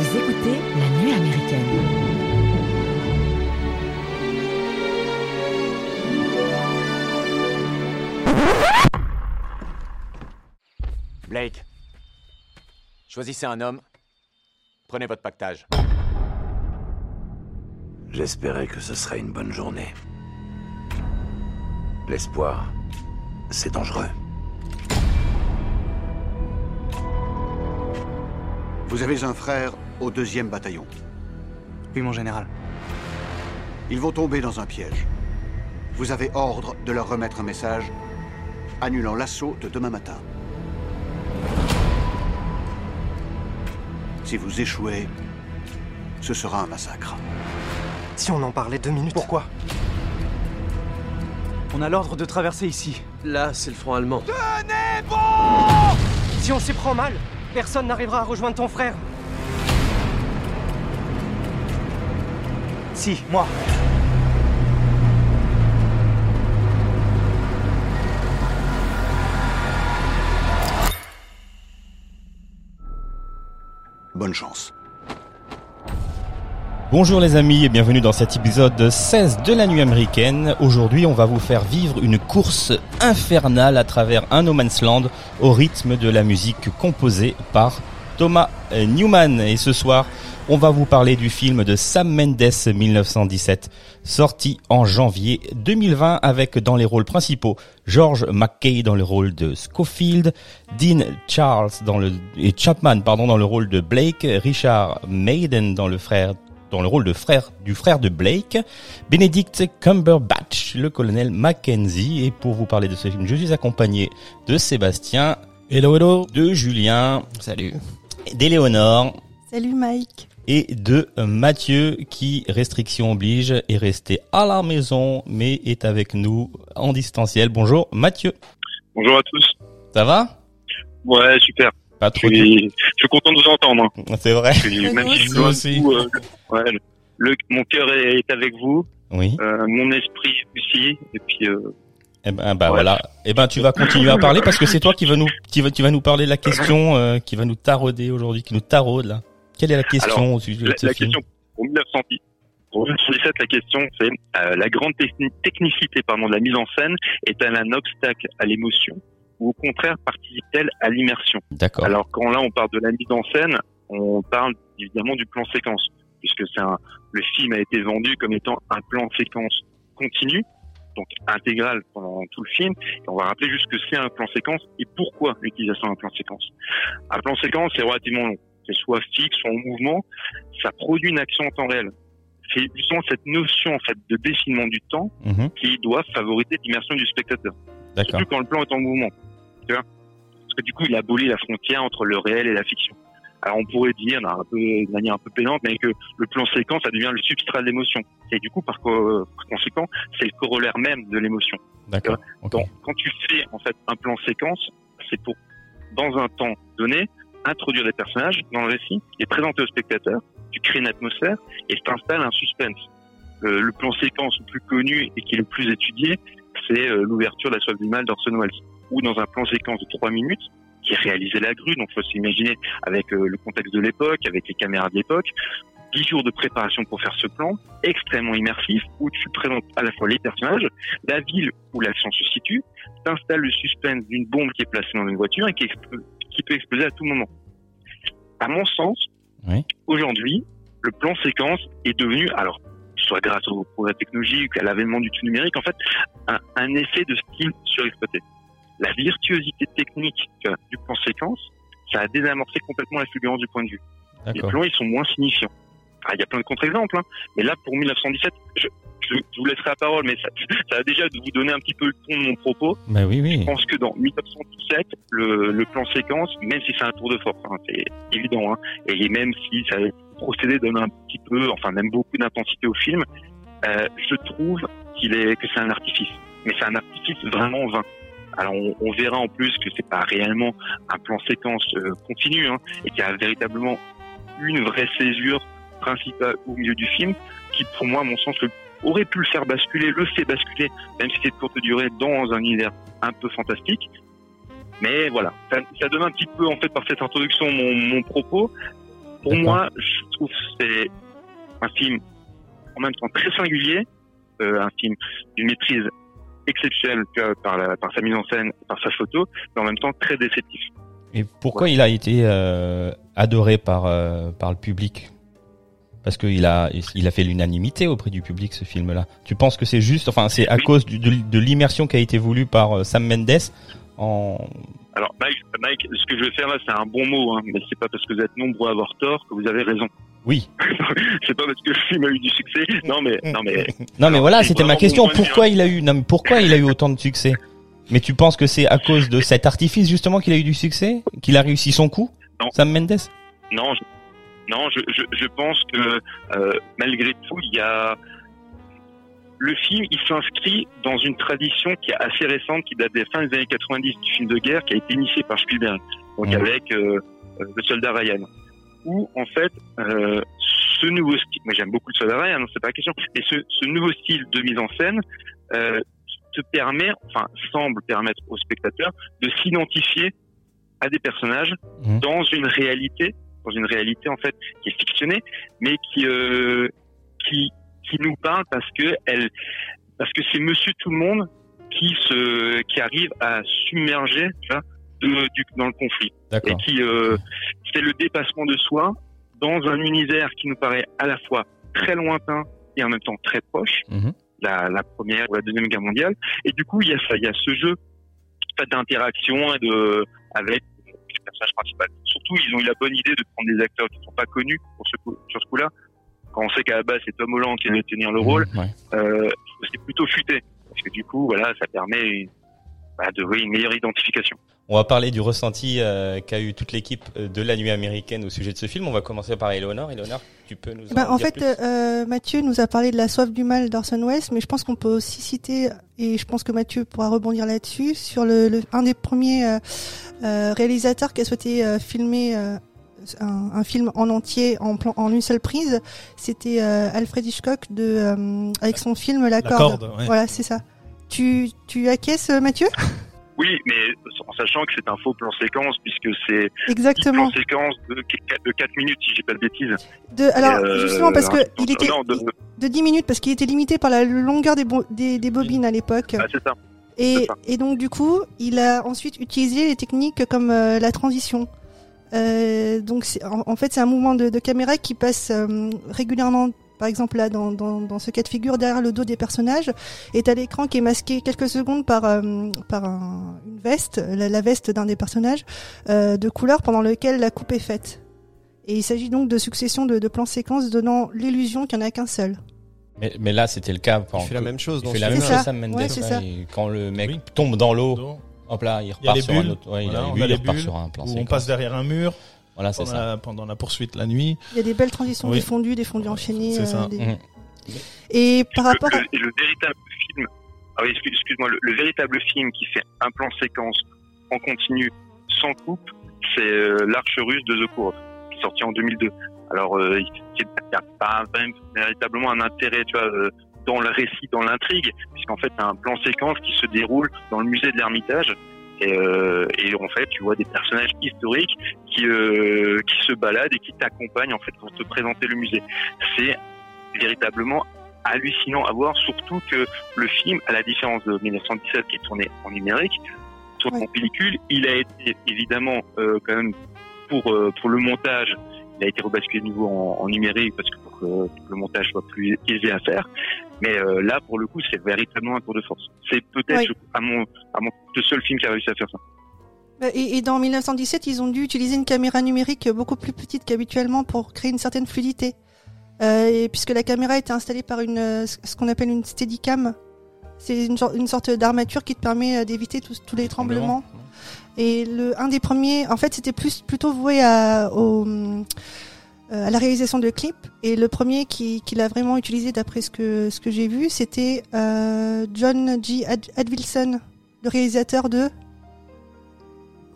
Vous écoutez La Nuit américaine. Blake, choisissez un homme. Prenez votre pactage. J'espérais que ce serait une bonne journée. L'espoir, c'est dangereux. Vous avez un frère au deuxième bataillon. Oui, mon général. Ils vont tomber dans un piège. Vous avez ordre de leur remettre un message annulant l'assaut de demain matin. Si vous échouez, ce sera un massacre. Si on en parlait deux minutes. Pourquoi? On a l'ordre de traverser ici. Là, c'est le front allemand. Si on s'y prend mal, personne n'arrivera à rejoindre ton frère. Si, moi. Bonne chance. Bonjour les amis et bienvenue dans cet épisode 16 de la nuit américaine. Aujourd'hui on va vous faire vivre une course infernale à travers un no man's land au rythme de la musique composée par Thomas Newman. Et ce soir on va vous parler du film de Sam Mendes 1917 sorti en janvier 2020 avec dans les rôles principaux George McKay dans le rôle de Schofield, Dean Charles dans le et Chapman pardon dans le rôle de Blake, Richard Maiden dans le frère dans le rôle de frère du frère de Blake, Benedict Cumberbatch, le colonel Mackenzie. Et pour vous parler de ce film, je suis accompagné de Sébastien, hello hello, de Julien, Salut. d'Éléonore Salut Mike. et de Mathieu qui, restriction oblige, est resté à la maison mais est avec nous en distanciel. Bonjour Mathieu, Bonjour à tous. ça va? Ouais, super. Pas Je trop suis, je suis content de vous entendre. hein. C'est vrai Je suis- même moi si je suis aussi. loin Aussi. de vous, euh, ouais, le, mon cœur est, est avec vous, Oui. euh, mon esprit aussi, et puis euh, Eh ben, bah Ouais. voilà. Eh ben, tu vas continuer à parler parce que c'est toi qui va nous, qui va, qui va nous parler de la question, euh, qui va nous tarauder aujourd'hui, qui nous taraude là. Quelle est la question Alors, au sujet la, de ce la film question pour 1910. Pour 1917, la question c'est euh, la grande techni- technicité pardon, de la mise en scène est-elle un obstacle à l'émotion ou au contraire participe-t-elle à l'immersion? D'accord. Alors quand là on parle de la mise en scène, on parle évidemment du plan séquence, puisque c'est un, le film a été vendu comme étant un plan séquence continu, donc intégral pendant tout le film. Et on va rappeler juste que c'est un plan séquence et pourquoi l'utilisation d'un plan séquence. Un plan séquence c'est relativement long, c'est soit fixe, soit en mouvement, ça produit une action en temps réel. C'est justement cette notion en fait de défilement du temps Mhm. qui doit favoriser l'immersion du spectateur surtout quand le plan est en mouvement. Tu vois? Parce que du coup, il abolit la frontière entre le réel et la fiction. Alors on pourrait dire, un peu, de manière un peu pénante, mais que le plan séquence, ça devient le substrat de l'émotion. Et du coup, par, co- par conséquent, c'est le corollaire même de l'émotion. D'accord. Quand tu fais en fait un plan séquence, c'est pour, dans un temps donné, introduire des personnages dans le récit, les présenter au spectateur, tu crées une atmosphère et t'installes un suspense. Le, le plan séquence le plus connu et qui est le plus étudié, c'est euh, l'ouverture de la soif du mal d'Orson Welles. Ou dans un plan séquence de trois minutes, qui est réalisé à la grue, donc faut s'imaginer avec euh, le contexte de l'époque, avec les caméras de l'époque, dix jours de préparation pour faire ce plan, extrêmement immersif, où tu présentes à la fois les personnages, la ville où l'action se situe, t'installes le suspense d'une bombe qui est placée dans une voiture et qui, peut exploser à tout moment. À mon sens, Oui. aujourd'hui, le plan séquence est devenu, alors, soit grâce au progrès technologique, à l'avènement du tout numérique, en fait, un, un effet de style surexploité. La virtuosité technique vois, du plan séquence, ça a désamorcé complètement la fulgurance du point de vue. Les plans, ils sont moins signifiants. Ah, Il y a plein de contre-exemples, hein. mais là, pour 1917, je, je, je vous laisserai la parole, mais ça, ça va déjà de vous donner un petit peu le ton de mon propos. Bah oui, oui. Je pense que dans 1917, le, le plan séquence, même si c'est un tour de force, hein, c'est évident, hein, et même si ça procédé donne un petit peu, enfin même beaucoup d'intensité au film, euh, je trouve qu'il est que c'est un artifice. Mais c'est un artifice vraiment vain. Alors on, on verra en plus que c'est pas réellement un plan séquence euh, continu, hein, et qu'il y a véritablement une vraie césure principale au milieu du film, qui pour moi, à mon sens, aurait pu le faire basculer, le fait basculer, même si c'est de courte durée, dans un univers un peu fantastique. Mais voilà, ça, ça donne un petit peu en fait par cette introduction mon, mon propos. Pour moi, je trouve que c'est un film en même temps très singulier, euh, un film d'une maîtrise vois, par, la, par sa mise en scène, par sa photo, mais en même temps très déceptif. Et pourquoi il a été euh, adoré par euh, par le public? Parce qu'il a il a fait l'unanimité auprès du public ce film-là. Tu penses que c'est juste, enfin c'est à Oui. cause du- de, de l'immersion qui a été voulue par euh, Sam Mendes en Alors Mike, Mike, ce que je vais faire là, c'est un bon mot, hein, mais c'est pas parce que vous êtes nombreux à avoir tort que vous avez raison. Oui. c'est pas parce que le film a eu du succès. Non mais non mais Non mais voilà, c'était ma question. Pourquoi il a eu non, mais pourquoi il a eu autant de succès? Mais tu penses que c'est à cause de cet artifice justement qu'il a eu du succès, qu'il a réussi son coup? Non. Sam Mendes? Non, je, non, je, je, je pense que euh, malgré tout, il y a le film, il s'inscrit dans une tradition qui est assez récente, qui date des fins des années 90 du film de guerre, qui a été initié par Spielberg, donc Mhm. avec euh, euh, le soldat Ryan, où en fait euh, ce nouveau style, moi j'aime beaucoup le Ryan, hein, c'est pas la question, mais ce, ce nouveau style de mise en scène euh, te permet, enfin semble permettre aux spectateurs de s'identifier à des personnages Mhm. dans une réalité, dans une réalité en fait qui est fictionnée, mais qui euh, qui qui nous parle parce que elle parce que c'est Monsieur Tout le Monde qui se qui arrive à submerger tu vois, de- du, dans le conflit. Et qui euh, c'est le dépassement de soi dans un univers qui nous paraît à la fois très lointain et en même temps très proche. Mhm. la, la première ou la deuxième guerre mondiale. Et du coup il y a ça il y a ce jeu d'interaction et de avec le personnage principal surtout ils ont eu la bonne idée de prendre des acteurs qui sont pas connus pour ce coup, sur ce coup-là. Quand on sait qu'à la base c'est Tom Holland qui allait tenir le rôle Mhm, ouais. euh, c'est plutôt futé. Parce que du coup voilà ça permet bah, de oui, une meilleure identification On va parler du ressenti euh, qu'a eu toute l'équipe euh, de la nuit américaine au sujet de ce film. On va commencer par Eleonore. Eleonore, tu peux nous en, Bah, en fait, plus euh, Mathieu nous a parlé de la soif du mal d'Orson Welles, mais je pense qu'on peut aussi citer, et je pense que Mathieu pourra rebondir là-dessus, sur le, le- un des premiers euh, euh, réalisateurs qui a souhaité euh, filmer euh, un, un film en entier en, plan, en une seule prise. C'était euh, Alfred Hitchcock de, euh, avec son film La, La Corde. corde, ouais. Voilà, c'est ça. Tu, tu acquiesces, Mathieu? Oui mais en sachant que c'est un faux plan séquence puisque c'est un plan séquence de, de 4 minutes si j'ai pas de bêtises De, alors, Euh, justement, parce que un- il était non, de- de 10 minutes, parce qu'il était limité par la longueur des, bo- des, des bobines à l'époque. ah, c'est ça Et, ça. et donc du coup, il a ensuite utilisé les techniques comme euh, la transition. Euh, donc en, en fait, c'est un mouvement de, de caméra qui passe régulièrement. Par exemple, là, dans, dans, dans ce cas de figure, derrière le dos des personnages, est à l'écran qui est masqué quelques secondes par, euh, par un- une veste, la, la veste d'un des personnages, euh, de couleur pendant lequel la coupe est faite. Et il s'agit donc de succession de, de plans séquences donnant l'illusion qu'il n'y en a qu'un seul. mais, mais là, c'était le cas. Il fait la même chose Il dans fait la même chose, ça. Sam Mendes. Ouais, c'est ça. quand le mec Oui. tombe dans l'eau, hop là, il repart sur un autre. Ouais, il a les bulles, repart bulles sur un plan on séquence. passe derrière un mur Voilà, c'est pendant ça. la, pendant la poursuite la nuit. Il y a des belles transitions, Oui. des fondus, des fondus enchaînés. C'est ça. des- Mhm. Et par Le- rapport à... le, véritable film, ah oui, excuse- excuse-moi, le, le véritable film qui fait un plan séquence en continu sans coupe, c'est euh, L'Arche russe de Zokurov, qui est sorti en 2002. Alors, euh, il n'y a pas même véritablement un intérêt, tu vois, euh, dans le récit, dans l'intrigue, puisqu'en fait, c'est un plan séquence qui se déroule dans le musée de l'Ermitage. Et, euh, et en fait, tu vois des personnages historiques qui euh, qui se baladent et qui t'accompagnent en fait pour te présenter le musée. C'est véritablement hallucinant à voir, surtout que le film, à la différence de 1917 qui est tourné en numérique, tourné Ouais. en pellicule, il a été évidemment euh, quand même pour euh, pour le montage, il a été rebasculé de nouveau en, en numérique parce que pour que, pour que le montage soit plus aisé à faire. Mais euh, là, pour le coup, c'est véritablement un tour de force. C'est peut-être à mon à mon le seul film qui a réussi à faire ça. Bah, Et, et dans 1917, ils ont dû utiliser une caméra numérique beaucoup plus petite qu'habituellement pour créer une certaine fluidité. Euh, et puisque la caméra était installée par une, euh, ce qu'on appelle une steadicam, c'est une, sorte d'armature qui te permet euh, d'éviter tous, tous les tremblements. Et le, un des premiers, en fait, c'était plus plutôt voué à, au, euh, à la réalisation de clips. Et le premier qui, qui l'a vraiment utilisé, d'après ce que ce que j'ai vu, c'était euh, John G. Ad, Advilson, le réalisateur de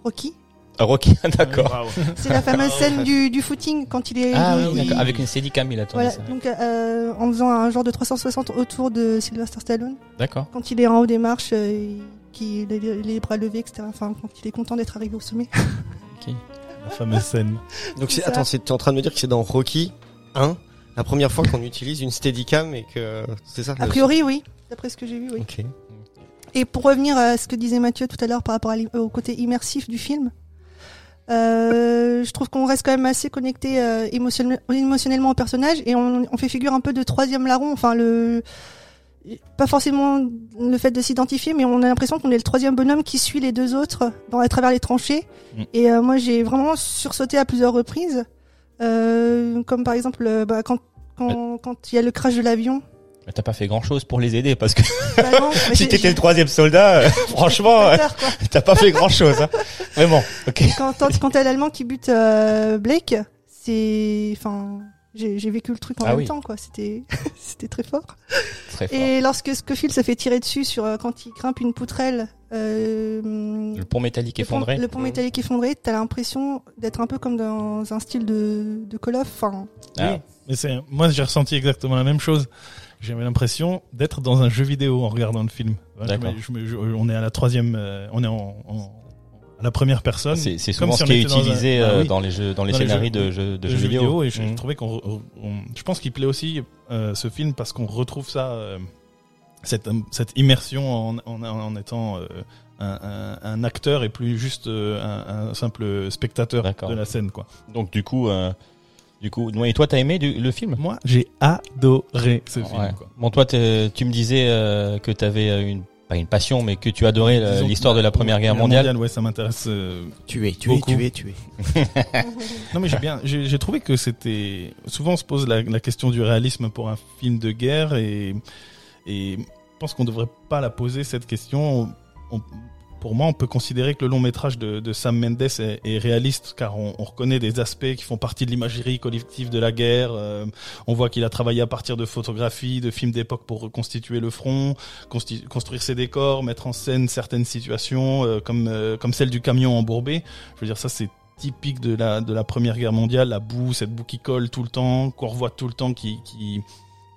Rocky. Ah, Rocky, d'accord. Bravo. C'est la fameuse scène du, du footing quand il est. Ah il- oui, il-. Avec une Steadicam, il a tourné Voilà, ça. donc euh, en faisant un genre de 360 autour de Sylvester Stallone, D'accord. quand il est en haut des marches, euh, qu'il a les bras levés, etc. Enfin, quand il est content d'être arrivé au sommet. Ok. La fameuse scène. Donc c'est attends, c'est- t'es en train de me dire que c'est dans Rocky 1 la première fois qu'on utilise une Steadicam et que c'est ça A priori, oui. D'après ce que j'ai vu, oui. Ok. Et pour revenir à ce que disait Mathieu tout à l'heure par rapport à au côté immersif du film, euh, je trouve qu'on reste quand même assez connecté euh, émotionnel- émotionnellement au personnage et on, on fait figure un peu de troisième larron. Enfin, le pas forcément le fait de s'identifier, mais on a l'impression qu'on est le troisième bonhomme qui suit les deux autres dans, à travers les tranchées. Mm. Et euh, moi, j'ai vraiment sursauté à plusieurs reprises, euh, comme par exemple euh, bah, quand quand quand il y a le crash de l'avion. Mais T'as pas fait grand chose pour les aider parce que Bah non, mais si t'étais le troisième soldat, euh, franchement, euh, t'as pas fait grand chose. Hein. Mais bon, ok. quand quand, t'as l'allemand qui bute euh, Blake, c'est enfin j'ai vécu le truc en Ah même oui. temps quoi, c'était c'était très fort. Très fort. Et lorsque Scofield se fait tirer dessus sur quand il grimpe une poutrelle euh, Le pont métallique le pont- effondré. le pont métallique effondré, t'as l'impression d'être un peu comme dans un style de de Call of. Enfin, Ah. Mais c'est, moi, j'ai ressenti exactement la même chose. J'avais l'impression d'être dans un jeu vidéo en regardant le film. Ouais, je D'accord. me- je me- je- on est à la troisième, euh, on est en, en- à la première personne. C'est c'est Comme souvent si ce on qui est était dans un- utilisé euh, oui. dans les jeux, dans les Dans les scénarios jeux- de jeux, de de jeux vidéo. et je, je Mhm. trouvais qu'on, on- je pense qu'il plaît aussi euh, ce film parce qu'on retrouve ça, euh, cette, cette immersion en, en, en étant euh, un, un, un acteur et plus juste euh, un, un simple spectateur D'accord. de la scène, quoi. Donc du coup, euh, du coup, et toi, t'as aimé du- le film? Moi, j'ai adoré ce film. Quoi. Bon, toi, tu me disais euh, que t'avais euh, une pas une passion, mais que tu adorais euh, l'histoire de la Première Guerre mondiale. Ouais, ça m'intéresse. euh, Tu es, tu es, Beaucoup. tu es, tu es. Non mais j'ai bien, j'ai trouvé que c'était. Souvent on se pose la, la question du réalisme pour un film de guerre et et je pense qu'on devrait pas la poser cette question. On- pour moi, on peut considérer que le long métrage de, de Sam Mendes est, est réaliste car on, on reconnaît des aspects qui font partie de l'imagerie collective de la guerre. Euh, on voit qu'il a travaillé à partir de photographies, de films d'époque pour reconstituer le front, construire ses décors, mettre en scène certaines situations euh, comme euh, comme celle du camion embourbé. Je veux dire, ça c'est typique de la de la Première Guerre mondiale, la boue, cette boue qui colle tout le temps, qu'on revoit tout le temps, qui qui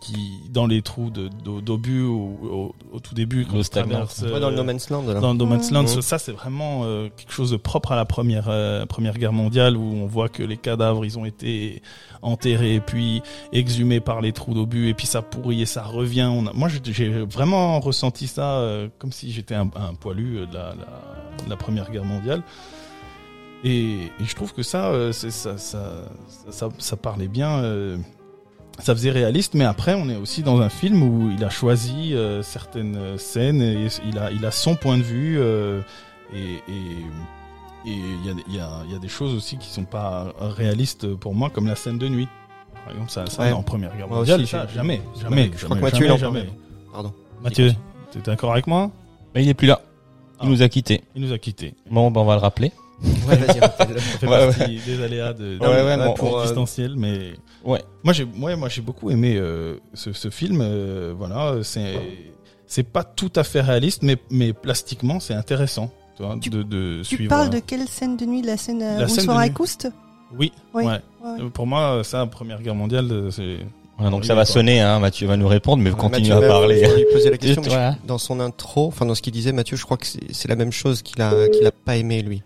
qui dans les trous d'obus au, au, au tout début quand traverse, Ouais, dans le euh, No Man's Land, là. dans le No Man's Land, Mhm. ça, c'est vraiment euh, quelque chose de propre à la première euh, première guerre mondiale où on voit que les cadavres ils ont été enterrés puis exhumés par les trous d'obus et puis ça pourrit et ça revient. On a- moi j'ai- vraiment ressenti ça euh, comme si j'étais un, un poilu euh, de la, la, de la première guerre mondiale. Et, et je trouve que ça, euh, c'est- ça, ça, ça, ça, ça parlait bien. Ça faisait réaliste, mais après, on est aussi dans un film où il a choisi euh, certaines euh, scènes et il a, il a son point de vue euh, et et et il y a, il y, a, il y a des choses aussi qui sont pas réalistes pour moi, comme la scène de nuit. Par exemple, ça, ça Ouais. en Première Guerre Moi mondiale, aussi, ça, jamais, jamais, je crois jamais, que Mathieu, il en jamais, jamais. Pardon. Mathieu, t'es d'accord avec moi? Mais il est plus là. Il Ah. nous a quittés. Il nous a quittés. Bon, ben on va le rappeler. Ouais, vas-y, rappelle-le. Ça fait Ouais, partie des aléas de, Ouais, ouais, de- non, pour pour, euh, distanciel, mais Ouais. moi j'ai, ouais, moi j'ai beaucoup aimé euh, ce, ce film. euh, voilà, c'est c'est pas tout à fait réaliste, mais mais plastiquement c'est intéressant, tu vois, Tu- de, de tu suivre. parles de quelle scène de nuit La scène euh, La où scène se. Couste Oui, Oui. ouais. Ouais. Euh, Pour moi, ça, Première Guerre mondiale, euh, c'est. Voilà, donc Oui, ça va quoi. sonner, hein, Mathieu va nous répondre, mais continue Mathieu à parler. on lui poser la question. Mais je-. Dans son intro, enfin dans ce qu'il disait, Mathieu, je crois que c'est c'est la même chose qu'il a qu'il a pas aimé lui.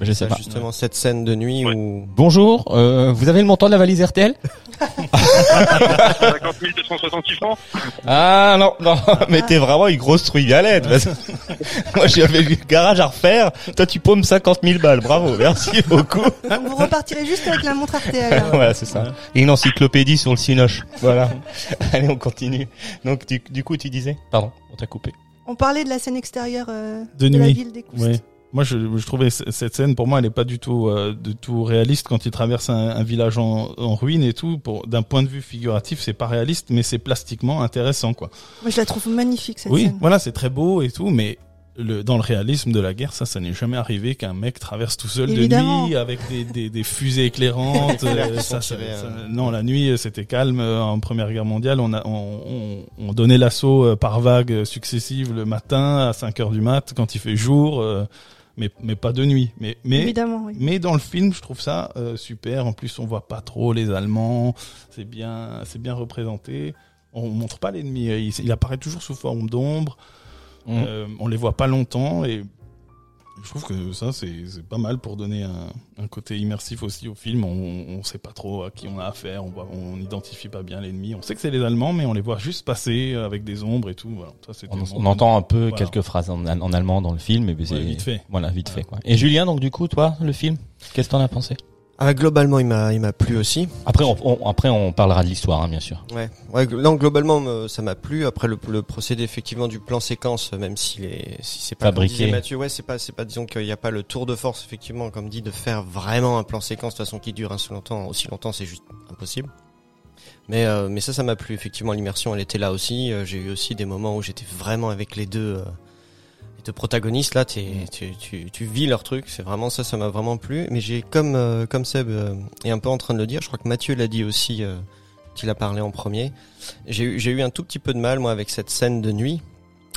Je sais pas. justement cette scène de nuit Ouais. où Bonjour, euh, vous avez le montant de la valise RTL 50 268 francs Ah non, non, mais t'es vraiment une grosse trouille galette. parce Moi j'avais le garage à refaire, toi tu paumes 50 000 balles, bravo, merci beaucoup. Donc vous repartirez juste avec la montre RTL. hein. voilà, c'est ça. Et une encyclopédie sur le cinoche. Voilà. Allez, on continue. Donc du, du coup tu disais? Pardon, on t'a coupé. On parlait de la scène extérieure euh, De de, la ville des Coustes. Ouais. Moi, je, je trouvais cette scène, pour moi, elle est pas du tout, euh, du tout réaliste quand il traverse un, un village en, en ruine et tout. Pour d'un point de vue figuratif, c'est pas réaliste, mais c'est plastiquement intéressant, quoi. Moi je la trouve magnifique cette oui, scène. voilà, c'est très beau et tout, mais le, dans le réalisme de la guerre, ça, ça n'est jamais arrivé qu'un mec traverse tout seul Évidemment. de nuit avec des, des, des fusées éclairantes. Euh, ça, ça- euh. non, la nuit, c'était calme. En Première Guerre mondiale, on, a, on, on, on donnait l'assaut euh, par vagues successives le matin à 5 heures du mat quand il fait jour, euh, mais, mais pas de nuit. Mais, mais, Évidemment, oui. mais dans le film, je trouve ça euh, super. En plus, on voit pas trop les Allemands. C'est bien, c'est bien représenté. On montre pas l'ennemi. Il, il apparaît toujours sous forme d'ombre. Mm. Euh, on les voit pas longtemps et Je trouve que ça, c'est pas mal pour donner un, un côté immersif aussi au film. On, on sait pas trop à qui on a affaire, on n'identifie pas bien l'ennemi. On sait que c'est les Allemands, mais on les voit juste passer avec des ombres et tout. Voilà. Ça, c'était On, entend un peu Voilà. quelques phrases en, en allemand dans le film, Ouais, vite fait. Voilà, vite fait. Quoi. Et Julien, donc du coup, toi, le film, qu'est-ce que t'en as pensé? Ah, globalement, il m'a, il m'a plu aussi. Après, on, on- après, on parlera de l'histoire, hein, bien sûr. Ouais, ouais, non, globalement, me- ça m'a plu. Après, le, le procédé effectivement du plan séquence, même s'il est, si c'est pas comme Fabriqué. disait Mathieu, ouais, c'est pas, c'est pas, disons qu'il n'y a pas le tour de force, effectivement, comme dit, de faire vraiment un plan séquence de façon qui dure aussi longtemps, aussi longtemps, c'est juste impossible. Mais, euh, mais ça, ça m'a plu. Effectivement, l'immersion, elle était là aussi. Euh, J'ai eu aussi des moments où j'étais vraiment avec les deux, euh, deux protagonistes. Là, t'es, tu, tu, tu vis leur truc. C'est vraiment ça, ça m'a vraiment plu. Mais j'ai, comme, euh, comme Seb euh, est un peu en train de le dire, je crois que Mathieu l'a dit aussi, euh, qu'il a parlé en premier. J'ai eu, j'ai eu un tout petit peu de mal, moi, avec cette scène de nuit.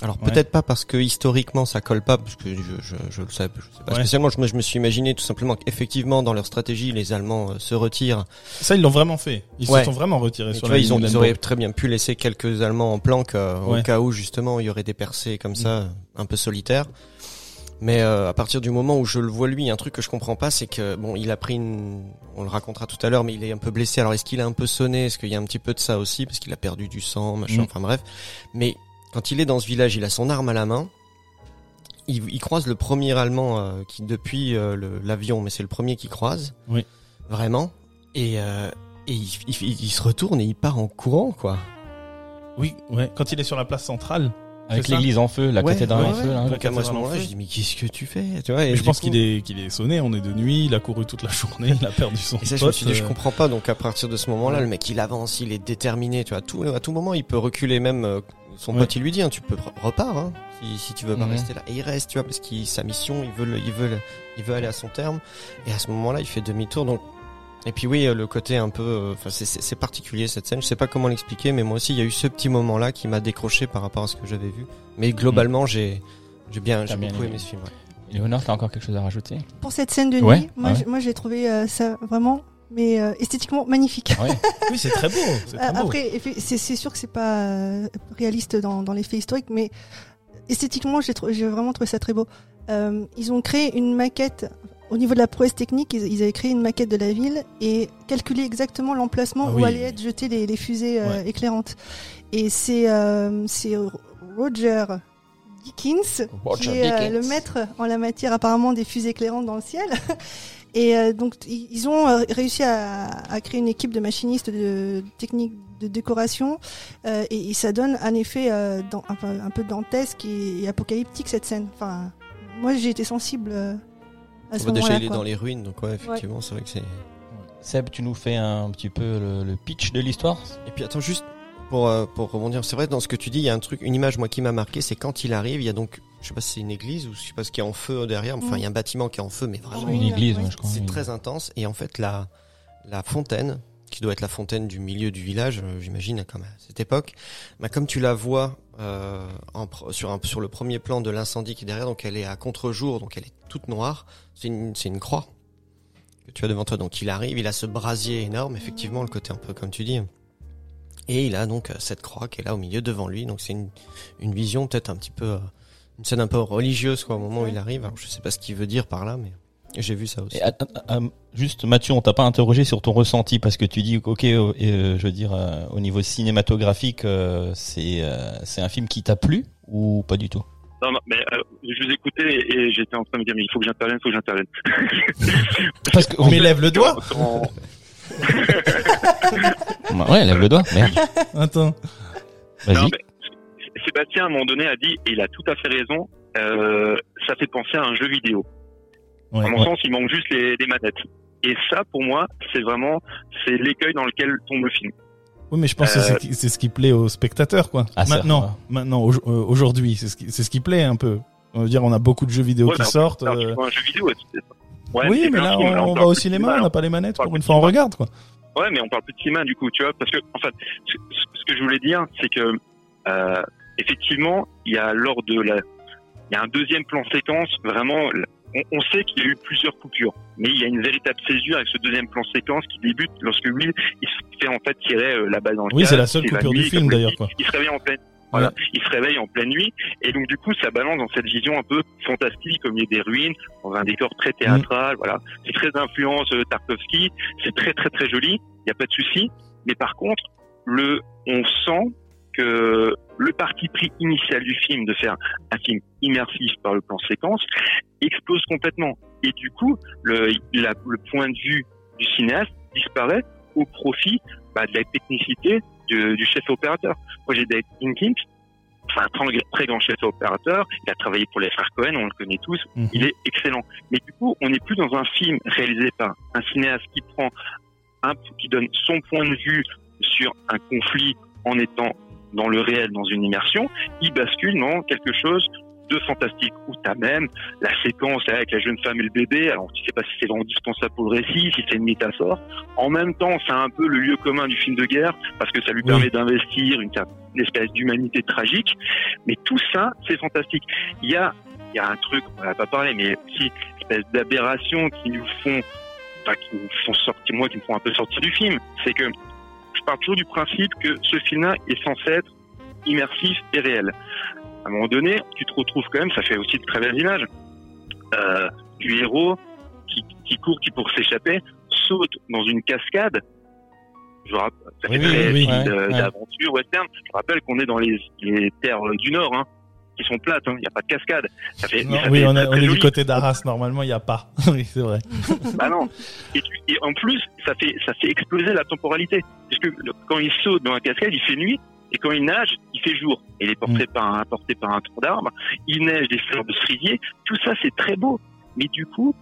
Alors Ouais. peut-être pas parce que historiquement ça colle pas, parce que je, je, je le sais, je sais pas Ouais. spécialement. Je me, je me suis imaginé tout simplement qu'effectivement dans leur stratégie, les Allemands euh, se retirent. Ça, ils l'ont vraiment fait. Ils Ouais. se sont vraiment retirés sur tu vois, ils, ont, ils auraient très bien pu laisser quelques Allemands en planque euh, au cas où justement il y aurait des percées comme ça, un peu solitaires. Mais euh, à partir du moment où je le vois lui, un truc que je comprends pas, c'est que bon, il a pris une, on le racontera tout à l'heure, mais il est un peu blessé. Alors est-ce qu'il a un peu sonné? Est-ce qu'il y a un petit peu de ça aussi? Parce qu'il a perdu du sang, machin. Mm. Enfin bref. Mais quand il est dans ce village, il a son arme à la main. Il, il croise le premier Allemand euh, qui depuis euh, l'avion, mais c'est le premier qui croise. Oui. Vraiment. Et, euh, et il, il- il se retourne et il part en courant, quoi. Oui, ouais. Quand il est sur la place centrale. Avec l'église en feu, la Ouais, cathédrale ouais, en feu. là. Donc à moi, à ce moment-là, je dis mais qu'est-ce que tu fais tu vois, et Mais je pense coup- qu'il est, qu'il est sonné, on est de nuit, il a couru toute la journée, il a perdu son Et ça, je me pote, suis dit, je euh, comprends pas. Donc à partir de ce moment-là, le mec, il avance, il est déterminé. Tu vois, à tout, à tout moment, il peut reculer. Même euh, son Ouais. pote, il lui dit, hein, tu peux re- repars, hein, si, si tu veux pas rester là. Et il reste, tu vois, parce qu'il sa mission, il veut, le- il veut, le- il veut aller à son terme. Et à ce moment-là, il fait demi-tour. Donc et puis oui, euh, le côté un peu, euh, enfin c'est- particulier cette scène. Je sais pas comment l'expliquer, mais moi aussi, il y a eu ce petit moment-là qui m'a décroché par rapport à ce que j'avais vu. Mais globalement, j'ai, j'ai bien, j'ai bien beaucoup aimé. ce film. ouais. Léonore, t'as encore quelque chose à rajouter? Pour cette scène de Ouais, nuit, moi, ouais. j'ai- moi j'ai trouvé euh, ça vraiment, mais euh, esthétiquement magnifique. Ouais. Oui, c'est très beau. C'est très beau. Après, c'est sûr que c'est pas réaliste dans, dans les faits historiques, mais esthétiquement, j'ai vraiment trouvé ça très beau. Euh, ils ont créé une maquette. Au niveau de la prouesse technique, ils, avaient créé une maquette de la ville et calculé exactement l'emplacement Ah où oui. allaient être jetées les, les fusées euh, Ouais. éclairantes. Et c'est euh, c'est Roger Dickens Roger qui est euh, Dickens. le maître en la matière apparemment des fusées éclairantes dans le ciel. Et euh, donc ils ont réussi à, à créer une équipe de machinistes de techniques de décoration euh, et, et ça donne un effet euh, dans- un, peu- un peu dantesque et, et apocalyptique cette scène. Enfin, moi j'ai été sensible euh, à ce déjà, il est quoi. dans les ruines, donc ouais, effectivement, c'est vrai que c'est. Seb, tu nous fais un petit peu le, le pitch de l'histoire Et puis attends juste pour euh, pour rebondir, c'est vrai dans ce que tu dis, il y a un truc, une image moi qui m'a marqué, c'est quand il arrive, il y a donc je sais pas si c'est une église ou je sais pas ce qui est en feu derrière, enfin Mm. il y a un bâtiment qui est en feu, mais vraiment Une église, je crois. c'est très intense et en fait la la fontaine qui doit être la fontaine du milieu du village, euh, j'imagine comme à cette époque, bah, comme tu la vois euh, en, sur un sur le premier plan de l'incendie qui est derrière, donc elle est à contre-jour, donc elle est toute noire, c'est une c'est une croix que tu as devant toi. Donc il arrive, il a ce brasier énorme, effectivement, le côté un peu comme tu dis. Et il a donc euh, cette croix qui est là au milieu devant lui. Donc c'est une, une vision peut-être un petit peu, une scène un peu religieuse quoi, au moment où il arrive. Alors, je sais pas ce qu'il veut dire par là, mais j'ai vu ça aussi. Et, juste Mathieu, on t'a pas interrogé sur ton ressenti parce que tu dis ok, euh, euh, je veux dire euh, au niveau cinématographique, euh, c'est euh, c'est un film qui t'a plu ou pas du tout? Non, non, mais euh, je vous écoutais et j'étais en train de me dire, mais il faut que j'intervienne, il faut que j'intervienne. Parce que Mais lève le doigt. Quand- ouais, lève le doigt. Merde. Attends. Vas-y. Non, mais Sébastien, à un moment donné, a dit, et il a tout à fait raison, euh, ça fait penser à un jeu vidéo. Ouais, à mon ouais. sens, il manque juste les, les manettes. Et ça, pour moi, c'est vraiment, c'est l'écueil dans lequel tombe le film. Oui, mais je pense que c'est ce qui- c'est ce qui plaît aux spectateurs, quoi. Ah, ça, maintenant, ouais. maintenant, euh, aujourd'hui, c'est ce qui, c'est ce qui plaît un peu. On veut dire, on a beaucoup de jeux vidéo Ouais, qui mais sortent. euh, un jeu vidéo, oui, mais là, film, on, là, on parle va au cinéma, on n'a pas les manettes, pour une fois, on regarde, quoi. Ouais, mais on parle plus de cinéma du coup, tu vois, parce que en fait, ce, ce que je voulais dire, c'est que euh, effectivement, il y a lors de la, il y a un deuxième plan séquence, vraiment, on, on sait qu'il y a eu plusieurs coupures, mais il y a une véritable césure avec ce deuxième plan séquence qui débute lorsque Will il se fait en fait tirer euh, la balle dans le Oui, c'est la seule il coupure du film, comme le d'ailleurs. Il se réveille en pleine, Voilà. Il se réveille en pleine nuit et donc du coup ça balance dans cette vision un peu fantastique au milieu des ruines, dans un décor très théâtral. Voilà, c'est très influence euh, Tarkovsky, c'est très très très joli, il n'y a pas de souci. Mais par contre, le, on sent que le parti pris initial du film de faire un film immersif par le plan séquence explose complètement. Et du coup, le, la- le point de vue du cinéaste disparaît au profit bah, de la technicité du, du chef opérateur. Moi, j'ai Dave Jenkins, enfin, un très, très grand chef opérateur. Il a travaillé pour les frères Cohen, on le connaît tous. Mhm. Il est excellent. Mais du coup, on n'est plus dans un film réalisé par un cinéaste qui prend un, qui donne son point de vue sur un conflit en étant dans le réel, dans une immersion. Il bascule dans quelque chose de fantastique où t'as même la séquence avec la jeune femme et le bébé. Alors tu sais pas si c'est vraiment indispensable pour le récit, si c'est une métaphore. En même temps, c'est un peu le lieu commun du film de guerre parce que ça lui Oui. permet d'investir une, une espèce d'humanité tragique. Mais tout ça, c'est fantastique. Il y a, il y a un truc, on n'a pas parlé, mais si une espèce d'aberration qui nous font, enfin, qui nous font sortir, moi, qui me font un peu sortir du film, c'est que je pars toujours du principe que ce film-là est censé être immersif et réel. À un moment donné, tu te retrouves quand même, ça fait aussi de très belles images, euh, du héros qui, qui court, qui pour s'échapper, saute dans une cascade. Je rapp- ça fait Oui, très oui, oui, film ouais, de- ouais. d'aventure western. Je rappelle qu'on est dans les, les terres du Nord, hein, qui sont plates, hein, il n'y a pas de cascade. Ça fait, Non, ça oui, fait on, est, on très est du côté d'Arras, normalement, il n'y a pas. oui, c'est vrai. Bah non. Et, en plus, ça fait, ça fait exploser la temporalité. Puisque quand il saute dans la cascade, il fait nuit. Et quand il nage, il fait jour. Il est porté Mm. par un, porté par un tronc d'arbre. Il neige des fleurs de cerisier. Tout ça, c'est très beau. Mais du coup,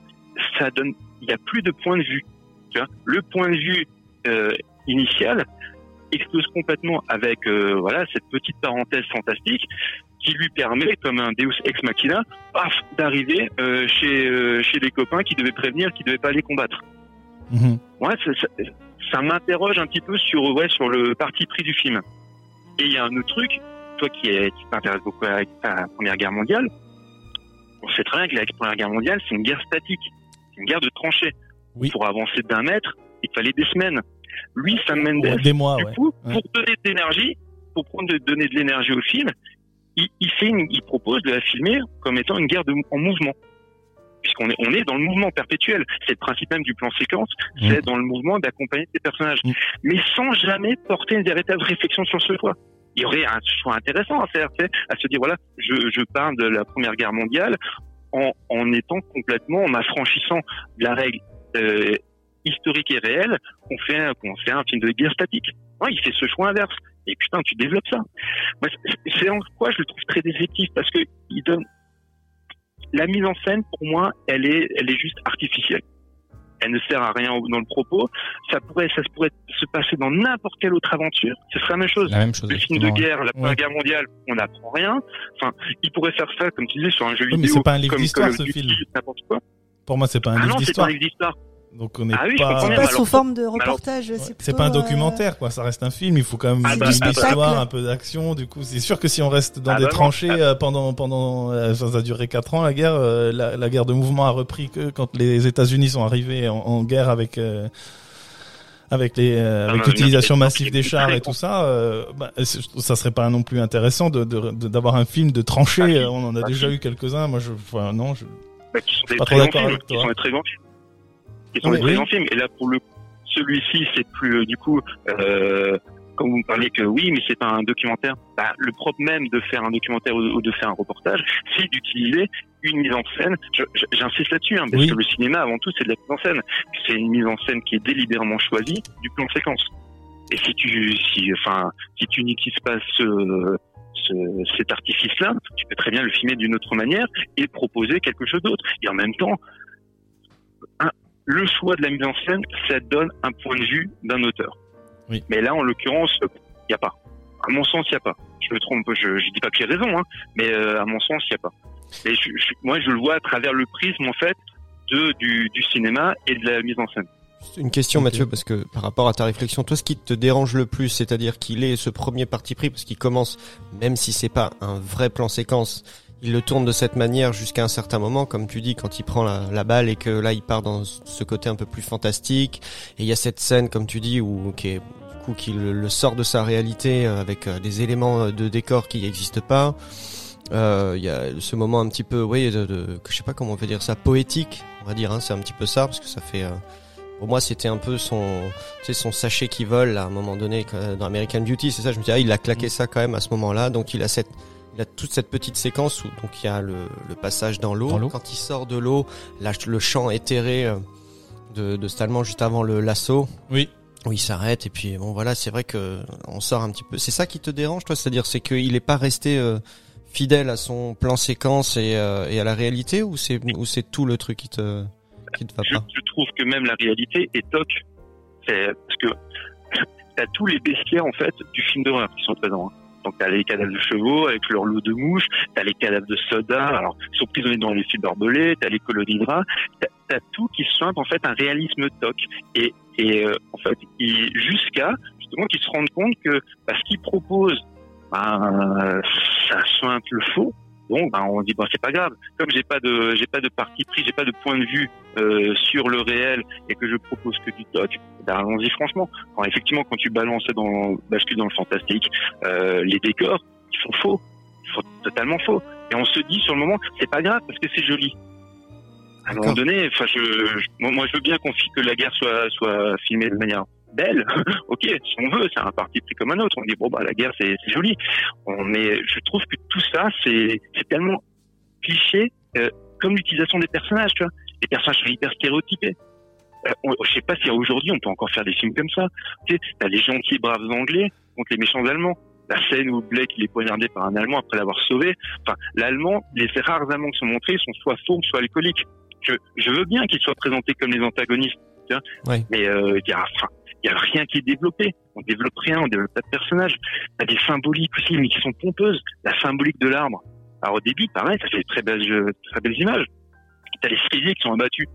ça donne, il n'y a plus de point de vue. Tu vois? Le point de vue euh, initial explose complètement avec euh, voilà cette petite parenthèse fantastique qui lui permet, comme un Deus ex machina, paf, d'arriver euh, chez euh, chez des copains qui devaient prévenir, qui devaient pas les combattre. Mhm. Ouais, ça, ça, ça m'interroge un petit peu sur ouais sur le parti pris du film. Et il y a un autre truc, toi qui, est, qui t'intéresse beaucoup à la Première Guerre mondiale, on sait très bien que la Première Guerre mondiale, c'est une guerre statique, c'est une guerre de tranchées. Oui. Pour avancer d'un mètre, il fallait des semaines. Lui, Sam Mendes, des mois, du coup, pour donner de l'énergie, pour prendre de, donner de l'énergie au film, il, il fait une- il propose de la filmer comme étant une guerre de, en mouvement. Puisqu'on est, on est dans le mouvement perpétuel. C'est le principe même du plan séquence, Mm. c'est dans le mouvement d'accompagner ces personnages. Mm. Mais sans jamais porter une véritable réflexion sur ce choix. Il y aurait un choix intéressant à faire, à se dire, voilà, je, je parle de la Première Guerre mondiale en, en étant complètement, en affranchissant de la règle euh, historique et réelle qu'on fait, qu'on fait un film de guerre statique. Ouais, il fait ce choix inverse. Et putain, tu développes ça. C'est- en quoi je le trouve très déceptif parce que il donne la mise en scène pour moi, elle est, elle est juste artificielle. Elle ne sert à rien dans le propos. Ça pourrait, ça se pourrait se passer dans n'importe quelle autre aventure. Ce serait la même chose. La même chose. Le film de guerre, la Première Ouais. Guerre mondiale, on n'apprend rien. Enfin, il pourrait faire ça, comme tu disais, sur un jeu Oui, mais vidéo. c'est pas un livre d'histoire, ce film. N'importe quoi. Pour moi, c'est pas un Ah livre d'histoire. Donc on n'est Ah oui, pas. bien, Pas sous forme de alors- reportage, c'est C'est pas un euh, documentaire, quoi. Ça reste un film. Il faut quand même Ah une bah, histoire, ah bah. un peu d'action. Du coup, c'est sûr que si on reste dans Ah des bah tranchées euh, pendant pendant, euh, ça, a duré quatre ans la guerre. euh, la, la guerre de mouvement a repris que quand les États-Unis sont arrivés en, en guerre avec. euh, avec les euh, Ah, avec non, l'utilisation non, massive c'est des chars et tout ça, euh, bah, c'est- ça serait pas non plus intéressant de de- de- d'avoir un film de tranchées. Ah, On en a Ah, déjà eu quelques-uns. Moi, je, enfin, non, je, Bah, qui sont des pas très trop grands d'accord films. avec Qui toi. sont des très grands films. Qui sont Oui. films. Et là, pour le celui-ci, c'est plus euh, du coup, euh, quand vous me parlez que oui, mais c'est pas un documentaire. Bah, le propre même de faire un documentaire ou, de faire un reportage, c'est d'utiliser une mise en scène. J'insiste là-dessus, hein, parce Oui. que le cinéma, avant tout, c'est de la mise en scène. C'est une mise en scène qui est délibérément choisie du plan séquence. Et si tu, si, enfin, si tu n'utilises pas ce, ce- cet artifice-là, tu peux très bien le filmer d'une autre manière et proposer quelque chose d'autre. Et en même temps, le choix de la mise en scène, ça donne un point de vue d'un auteur. Oui. Mais là, en l'occurrence, il n'y a pas. À mon sens, il n'y a pas. Je me trompe, je, je dis pas que j'ai raison, hein, mais euh, à mon sens, il n'y a pas. Et je, je- moi, je le vois à travers le prisme, en fait, de, du, du cinéma et de la mise en scène. Une question. Mathieu, parce que par rapport à ta réflexion, toi, ce qui te dérange le plus, c'est-à-dire qu'il ait ce premier parti pris, parce qu'il commence, même si c'est pas un vrai plan séquence, il le tourne de cette manière jusqu'à un certain moment, comme tu dis, quand il prend la, balle et que là, il part dans ce côté un peu plus fantastique. Et il y a cette scène, comme tu dis, où qui le, sort de sa réalité euh, avec euh, des éléments de décor qui n'existent pas. Euh, Il y a ce moment un petit peu, oui, de, je sais pas comment on peut dire ça, poétique, on va dire. Hein, c'est un petit peu ça parce que ça fait. euh, pour moi, c'était un peu son, tu sais, son sachet qui vole là, à un moment donné dans American Beauty. C'est ça. Je me dis, ah, il a claqué ça quand même à ce moment-là. Donc il a cette, il a toute cette petite séquence où donc il y a le, le passage dans l'eau. Quand il sort de l'eau, là, le chant éthéré euh, de, de Stallman juste avant le l'assaut. Oui. où il s'arrête et puis bon voilà c'est vrai que on sort un petit peu c'est ça qui te dérange toi? C'est-à-dire c'est qu'il est pas resté euh, fidèle à son plan séquence et, euh, et à la réalité ou c'est ou c'est tout le truc qui te qui te va je, pas? je trouve que même la réalité est toc. C'est parce que t'as tous les bestiaires en fait du film d'horreur qui sont présents. hein. Donc t'as les cadavres de chevaux avec leur lot de mouches, t'as les cadavres de soldats, alors ils sont prisonniers dans les fils barbelés, t'as les colonies de rats, t'as, tout qui soit en fait un réalisme toc. Et, et euh, en fait, jusqu'à justement qu'ils se rendent compte que bah, ce qu'ils proposent, ben, ça sointe le faux. Donc ben, on dit bon c'est pas grave. Comme j'ai pas de j'ai pas de parti pris, j'ai pas de point de vue euh, sur le réel et que je propose que du toc, ben allons-y franchement. Quand effectivement quand tu balances dans bascules dans le fantastique, euh, les décors ils sont faux, ils sont totalement faux. Et on se dit sur le moment c'est pas grave parce que c'est joli. À un moment donné, enfin je, je- moi je veux bien qu'on que la guerre soit soit filmée de manière belle. ok, si on veut, c'est un parti pris comme un autre. On dit bon bah la guerre c'est joli. On, mais je trouve que tout ça c'est tellement cliché euh, comme l'utilisation des personnages. Tu vois, les personnages sont hyper stéréotypés. Euh, on- je sais pas si aujourd'hui on peut encore faire des films comme ça. Tu sais, t'as les gentils braves anglais contre les méchants allemands. La scène où Blake il est poignardé par un Allemand après l'avoir sauvé. Enfin, l'Allemand, les rares Allemands qui sont montrés sont soit faux, soit alcooliques. Je, je veux bien qu'ils soient présentés comme les antagonistes, tu vois. Mais euh, il y a, enfin, il y a rien qui est développé. On développe rien, on développe pas de personnages. T'as des symboliques aussi, mais qui sont pompeuses. La symbolique de l'arbre. Alors au début, pareil, ça fait de très belles, euh, très belles images. T'as les cerisiers qui sont abattus,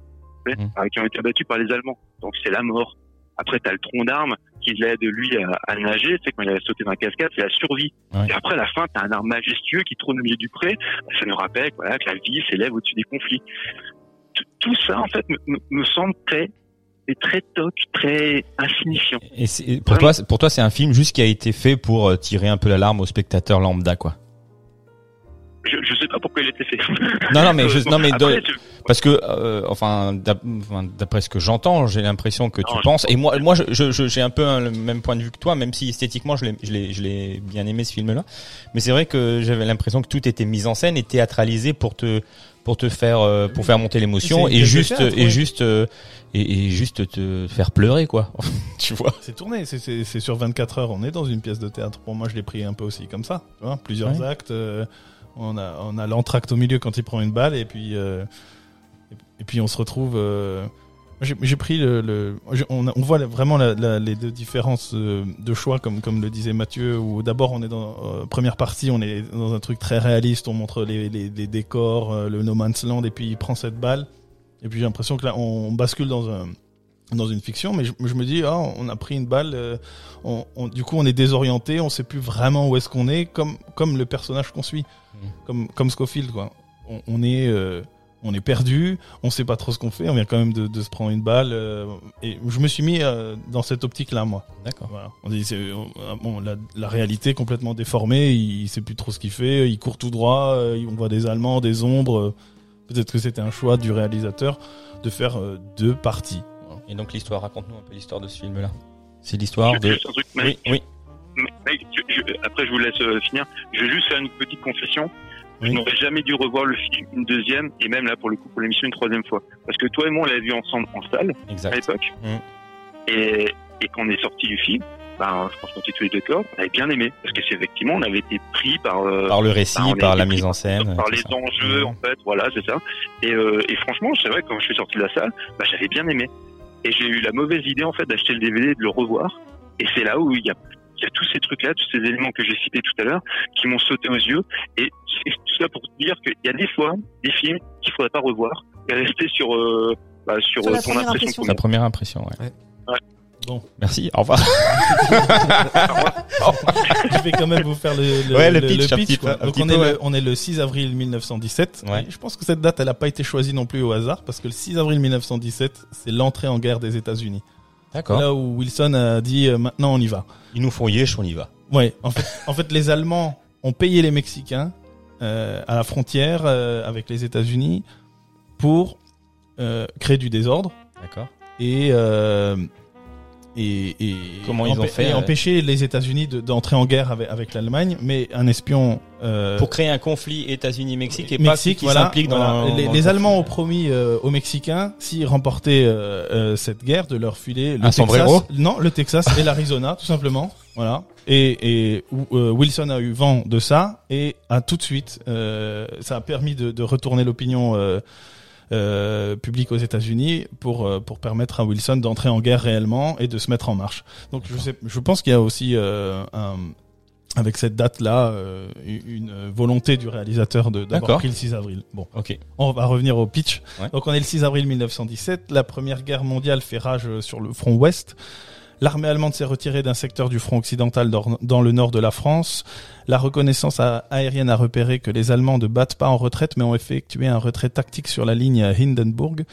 euh, qui ont été abattus par les Allemands. Donc c'est la mort. Après, t'as le tronc d'arbre qui l'aide lui à, à nager. C'est quand il a sauté dans la cascade, c'est la survie. Et après, à la fin, t'as un arbre majestueux qui trône au milieu du pré. Ça nous rappelle voilà, que la vie s'élève au-dessus des conflits. Tout- ça, en fait, me semble très, très toc, très insignifiant. Et pour toi, c'est- pour toi, c'est un film juste qui a été fait pour euh, tirer un peu l'alarme au spectateur lambda, quoi. Je, je sais pas pourquoi il était fait. Non, non, mais je, Bon, non, mais après, de- je- parce que, euh, enfin, d'ap- enfin, d'après ce que j'entends, j'ai l'impression que tu Non, penses. Et moi, moi, je- j'ai un peu un- le même point de vue que toi, même si esthétiquement, je l'ai, l'ai bien aimé ce film-là. Mais c'est vrai que j'avais l'impression que tout était mis en scène et théâtralisé pour te, pour te faire, euh, pour faire monter l'émotion et juste, et juste, euh, et, juste te faire pleurer, quoi. tu vois. C'est tourné, c'est- sur 24 heures. On est dans une pièce de théâtre. Pour moi, je l'ai pris un peu aussi comme ça. Tu vois, plusieurs Ouais. actes. euh, on a, on a l'entracte au milieu quand il prend une balle, et puis, euh, et, et puis on se retrouve. J'ai pris le, on, voit vraiment la- la- les deux différences euh, de choix, comme comme le disait Mathieu. Où d'abord on est dans euh, première partie, on est dans un truc très réaliste. On montre les, les, les décors, euh, le No Man's Land, et puis il prend cette balle. Et puis j'ai l'impression que là on bascule dans un dans une fiction, mais je, je me dis, ah, on a pris une balle, euh, on, on- du coup on est désorienté, on sait plus vraiment où est-ce qu'on est, comme comme le personnage qu'on suit, comme comme Scofield quoi. On, on est euh, on est perdu, on sait pas trop ce qu'on fait, on vient quand même de, de se prendre une balle, euh, et je me suis mis euh, dans cette optique-là moi. D'accord. Voilà. On dit, c'est, on- bon, la, la réalité est complètement déformée, il, sait plus trop ce qu'il fait, il court tout droit, euh, on voit des Allemands, des ombres. euh, Peut-être que c'était un choix du réalisateur de faire euh, deux parties. Et donc l'histoire, raconte-nous un peu l'histoire de ce film-là. C'est l'histoire Je- de. juste un truc, Oui, oui. Mike, je- je- après, je vous laisse euh, finir. Je vais juste faire une petite confession. Oui. Je n'aurais jamais dû revoir le film une deuxième, et même là, pour le coup, pour l'émission, une troisième fois. Parce que toi et moi, on l'avait vu ensemble en salle, Exact. à l'époque. Mm. Et, et quand on est sorti du film, ben, je pense qu'on était tous les deux d'accord, on avait bien aimé. Parce que c'est effectivement, on avait été pris par... euh, Par le récit, ben, par la mise en scène. par les ça. enjeux Mhm. en fait voilà c'est ça et, euh, et franchement c'est vrai que quand je suis sorti de la salle bah, j'avais bien aimé et j'ai eu la mauvaise idée en fait d'acheter le DVD et de le revoir et c'est là où il y a il y a tous ces trucs là tous ces éléments que j'ai cités tout à l'heure qui m'ont sauté aux yeux et c'est tout ça pour dire qu'il y a des fois des films qu'il faudrait pas revoir et rester sur euh, bah, sur, Sur la euh, ton première impression impression. Sa première. impression, ouais. Ouais. Ouais. Bon. Merci, au revoir. je vais quand même vous faire le, le, Ouais, le pitch, quoi. peu, Donc on peu, est, ouais. le, on est le 6 avril 1917. Ouais. Et je pense que cette date, elle n'a pas été choisie non plus au hasard, parce que le 6 avril 1917, c'est l'entrée en guerre des États-Unis. D'accord. Là où Wilson a dit euh, maintenant on y va. Ils nous font yesh, on y va. Ouais, en fait, en fait, les Allemands ont payé les Mexicains euh, à la frontière euh, avec les États-Unis pour euh, créer du désordre D'accord. et euh, et, et Comment ils ont fait, et euh, empêcher les États-Unis de- d'entrer en guerre avec, avec l'Allemagne, mais un espion euh, Pour créer un conflit États-Unis-Mexique et pas Mexique, qui voilà, s'implique dans, voilà. la- les, dans les le Allemands ont promis euh, aux Mexicains s'ils remportaient euh, euh, cette guerre de leur filer le Un Texas, sombrero non le Texas et l'Arizona tout simplement voilà. Et, et euh, Wilson a eu vent de ça et a tout de suite euh, ça a permis de, de retourner l'opinion euh, publique aux États-Unis pour euh, pour permettre à Wilson d'entrer en guerre réellement et de se mettre en marche donc je sais je pense qu'il y a aussi euh, un avec cette date-là, euh, une volonté du réalisateur de d'avoir pris le 6 avril. Bon, Ok. on va revenir au pitch. Ouais. Donc on est le 6 avril 1917, la première guerre mondiale fait rage sur le front ouest. L'armée allemande s'est retirée d'un secteur du front occidental dans, le nord de la France. La reconnaissance aérienne a repéré que les Allemands ne battent pas en retraite mais ont effectué un retrait tactique sur la ligne à Hindenburg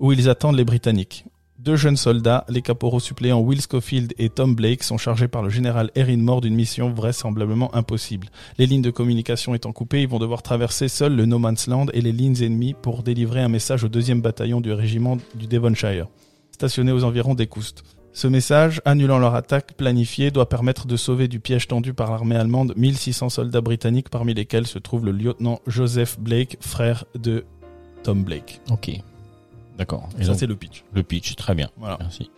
où ils attendent les Britanniques. Deux jeunes soldats, les caporaux suppléants Will Schofield et Tom Blake, sont chargés par le général Erin Moore d'une mission vraisemblablement impossible. Les lignes de communication étant coupées, ils vont devoir traverser seuls le No Man's Land et les lignes ennemies pour délivrer un message au deuxième bataillon du régiment du Devonshire, stationné aux environs d'Ecoust. Ce message, annulant leur attaque planifiée, doit permettre de sauver du piège tendu par l'armée allemande 1600 soldats britanniques parmi lesquels se trouve le lieutenant Joseph Blake, frère de Tom Blake. Ok. D'accord. Et Ça c'est le pitch. le pitch, très bien. Voilà. Merci.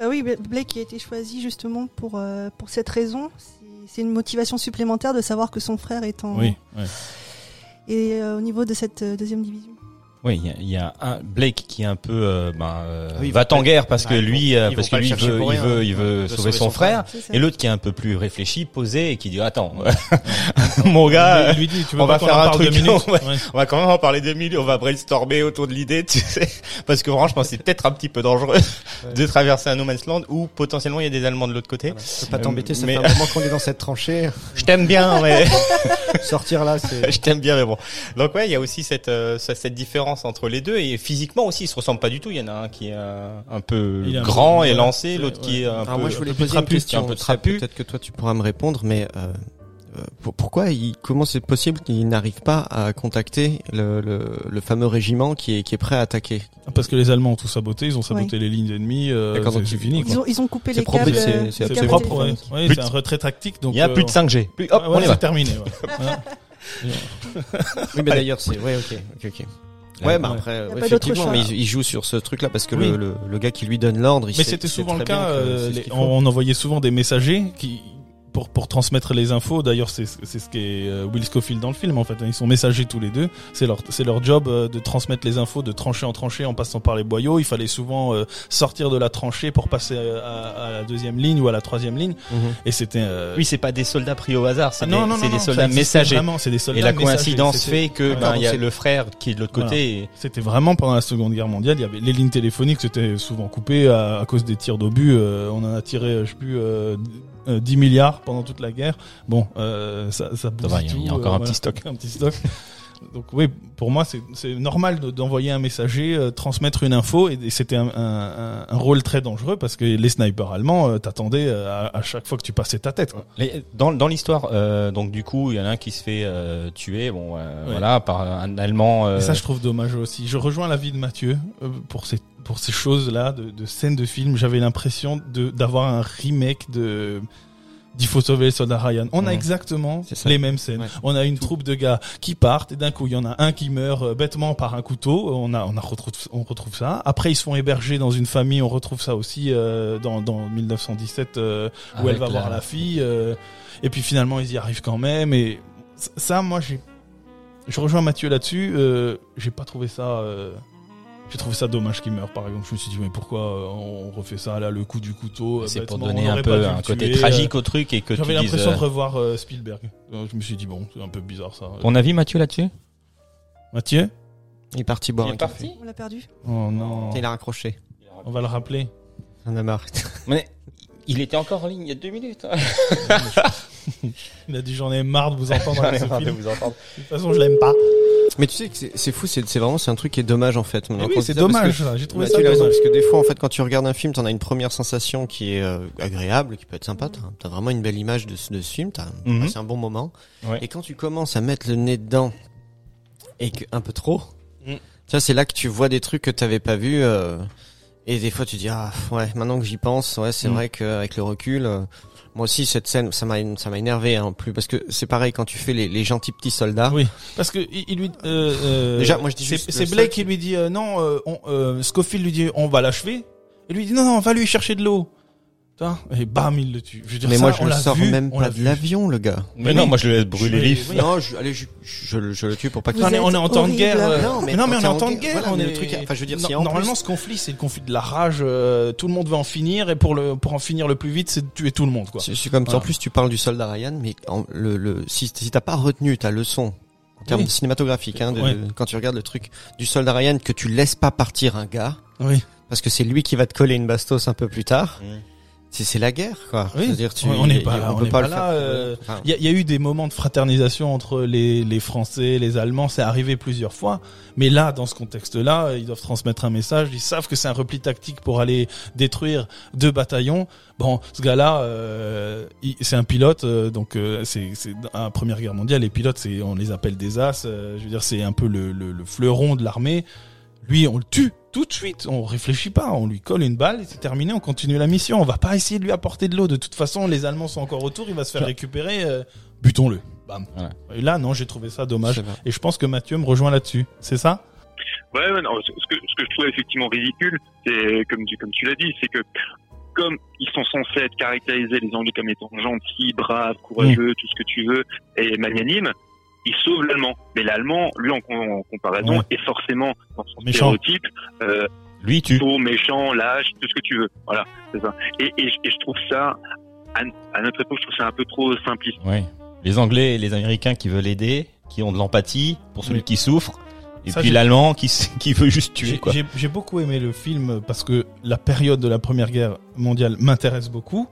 Ah oui, Bla- Blake a été choisi justement pour, euh, pour cette raison. C'est- C'est une motivation supplémentaire de savoir que son frère est en. Oui. ouais. Et euh, au niveau de cette euh, deuxième division. Oui, il y a- il y, a un Blake qui est un peu euh, ben, euh, Oui, va en guerre parce que lui euh, parce que lui il veut il veut il veut sauver, sauver son son frère et l'autre qui est un peu plus réfléchi, posé et qui dit attends mon gars il lui dit, tu veux on va faire un truc, ouais. Ouais. on va quand même en parler deux minutes, on va brainstormer autour de l'idée, tu sais, parce que franchement c'est peut-être un petit peu dangereux de traverser un no man's land où potentiellement il y a des Allemands de l'autre côté. Voilà. Je peux pas t'embêter, ça mais- fait un moment qu'on est dans cette tranchée. Je t'aime bien, mais Sortir là, c'est. je t'aime bien, mais bon. Donc ouais, il y a aussi cette euh, ce- cette différence entre les deux et physiquement aussi, ils se ressemblent pas du tout. Il y en a un qui est un peu Il est un grand peu- et lancé, l'autre qui est un Alors peu. moi, je voulais un peu poser une trapu, question. un peu Ça, trapu. Peut-être que toi, tu pourras me répondre, mais euh, euh, pour- pourquoi il, comment c'est possible qu'il n'arrive pas à contacter le, le, le fameux régiment qui est, qui est prêt à attaquer? Parce que les Allemands ont tout saboté, ils ont saboté les lignes ennemies, euh, c'est fini. Ils Quoi. ont, ils ont coupé les câbles. c'est- euh, propre, ouais. Ouais, c'est un retrait tactique. Donc il y a euh, plus de 5G. Plus, hop, ouais, on c'est terminé. Oui, mais d'ailleurs, c'est ouais, ok, ok, ok. Ouais, bah après, ouais, effectivement, mais il, joue sur ce truc-là parce que Oui. le, le, le gars qui lui donne l'ordre, il Mais sait- c'était souvent le cas. euh, les- on envoyait souvent des messagers qui pour pour transmettre les infos. D'ailleurs, c'est c'est ce qu'est euh, Will Scofield dans le film. En fait, ils sont messagers tous les deux. C'est leur c'est leur job euh, de transmettre les infos de tranchée en tranchée en passant par les boyaux. Il fallait souvent euh, sortir de la tranchée pour passer à, à la deuxième ligne ou à la troisième ligne. Mhm. Et c'était euh, Oui, c'est pas des soldats pris au hasard, c'est ah, non, des, non, c'est non, des ça soldats messagers. Vraiment, c'est des soldats Et la coïncidence fait que Ouais. ben il y a c'est- le frère qui est de l'autre Voilà. côté. et- C'était vraiment pendant la Seconde Guerre mondiale. Il y avait les lignes téléphoniques, c'était souvent coupé à, à cause des tirs d'obus. Euh, on en a tiré, je sais plus, euh, euh, 10 milliards pendant toute la guerre. Bon, euh, ça, ça bousille va, il y a- y encore un voilà. petit stock. un petit stock. Donc oui, pour moi, c'est- normal de- d'envoyer un messager, euh, transmettre une info, et, et c'était un, un- un- un rôle très dangereux parce que les snipers allemands euh, t'attendaient euh, à, à chaque fois que tu passais ta tête. Quoi. Les- Dans, dans l'histoire, euh, donc du coup, il y en a un qui se fait tuer, bon, Ouais. voilà, par un Allemand. Et ça, je trouve dommage aussi. Je rejoins l'avis de Mathieu pour ces pour ces choses-là de, de scènes de film. J'avais l'impression de d'avoir un remake de d'Il faut sauver le soldat Ryan. On a exactement les mêmes scènes. Ouais. On a une troupe de gars qui partent et d'un coup il y en a un qui meurt euh, bêtement par un couteau. On a on a retrouve on retrouve ça. Après ils se font héberger dans une famille. On retrouve ça aussi euh, dans dans 1917 euh, où avec elle va voir la fille. euh, et puis finalement ils y arrivent quand même. Et ça moi j'ai je rejoins Mathieu là-dessus. Euh, j'ai pas trouvé ça. J'ai trouvé ça dommage qu'il meure, par exemple. Je me suis dit, mais pourquoi euh, on refait ça là, le coup du couteau euh, C'est pour bêtement, donner on un peu un côté tuer, tragique euh. au truc et que tu J'avais l'impression de revoir euh, Spielberg. Je me suis dit, bon, c'est un peu bizarre ça. Ton avis, Mathieu, là-dessus? Mathieu? Il est parti boire Il un est café. parti? On l'a perdu. Oh non. Il a raccroché. On va le rappeler. On a marre. Mais il était encore en ligne il y a deux minutes. hein. Il a dit, j'en ai marre de vous entendre J'en ai avec ce marre de film. vous entendre. De toute façon, je l'aime pas. Mais tu sais que c'est- fou, c'est vraiment c'est un truc qui est dommage en fait. Eh oui, c'est dommage. J'ai trouvé Bah, ça tu raison, parce que des fois, en fait, quand tu regardes un film, t'en as une première sensation qui est euh, agréable, qui peut être sympa. T'as as vraiment une belle image de, ce- de ce film. T'as Mhm. passé un bon moment. Ouais. Et quand tu commences à mettre le nez dedans et que un peu trop, Mm. c'est là que tu vois des trucs que t'avais pas vus. euh, et des fois, tu dis ah ouais, maintenant que j'y pense, ouais, c'est Mm. vrai qu'avec le recul. euh, moi aussi, cette scène, ça m'a, ça m'a énervé hein, en plus parce que c'est pareil quand tu fais les, les gentils petits soldats. Oui, parce que il, il lui. Euh, euh, Déjà, moi, je dis c'est- juste C'est le Blake qui lui dit euh, non. Euh, on, euh, Scofield lui dit on va l'achever. Et lui dit non non, va lui chercher de l'eau. Et bam, il le tue. Je veux dire, Mais ça, moi, je on le l'a sors vu, même on pas l'a de vu. l'avion, le gars. Mais non, moi je le laisse brûler Je- vif. oui. Non, je, allez, je, je, le- je le tue pour pas que Vous on est, on est en êtes temps de guerre. euh, Non, mais mais non, mais quand on est en temps de guerre, voilà, on mais est... le truc, enfin, je veux dire, No- si en normalement, plus- ce conflit, c'est le conflit de la rage. euh, tout le monde veut en finir, et pour le pour en finir le plus vite, c'est de tuer tout le monde, quoi. C'est c'est comme Voilà. en plus tu parles du soldat Ryan, mais en- le, le, si, si t'as pas retenu ta leçon en termes Oui. de cinématographique, hein, de, Ouais. de- quand tu regardes le truc du soldat Ryan, que tu laisses pas partir un gars, Oui. parce que c'est lui qui va te coller une bastos un peu plus tard. C'est c'est la guerre, quoi. Oui. Dire, tu, On n'est pas là, on on peut pas là, euh, Enfin, Il y, a- y a eu des moments de fraternisation entre les, les Français, les Allemands, c'est arrivé plusieurs fois. Mais là, dans ce contexte-là, ils doivent transmettre un message. Ils savent que c'est un repli tactique pour aller détruire deux bataillons. Bon, ce gars-là, euh, c'est un pilote, euh, donc euh, c'est la Première Guerre mondiale. Les pilotes, c'est on les appelle des as. euh, je veux dire, c'est un peu le, le, le fleuron de l'armée. Lui, on le tue tout de suite. On réfléchit pas. On lui colle une balle et c'est terminé. On continue la mission. On va pas essayer de lui apporter de l'eau. De toute façon, les Allemands sont encore autour. Il va se faire récupérer. euh, Butons-le. Bam. Voilà. Et là, non, j'ai trouvé ça dommage. Et je pense que Mathieu me rejoint là-dessus. C'est ça? Ouais, ouais, non, ce que, ce que je trouve effectivement ridicule, c'est, comme tu, comme tu l'as dit, c'est que, comme ils sont censés être caractérisés, les Anglais, comme étant gentils, braves, courageux, tout ce que tu veux, et magnanimes, ils sauvent l'Allemand. Mais l'Allemand, lui, en, com- en comparaison, Ouais. est forcément, dans son Méchant. stéréotype, euh, Lui, tu. méchant, lâche, tout ce que tu veux. Voilà, c'est ça. Et, et, je- et je trouve ça, à, à notre époque, je trouve ça un peu trop simpliste. Ouais. Les Anglais et les Américains qui veulent aider, qui ont de l'empathie pour celui Oui. qui souffre, et Ça, puis l'Allemand qui, veut juste tuer, j'ai beaucoup aimé le film parce que la période de la Première Guerre mondiale m'intéresse beaucoup.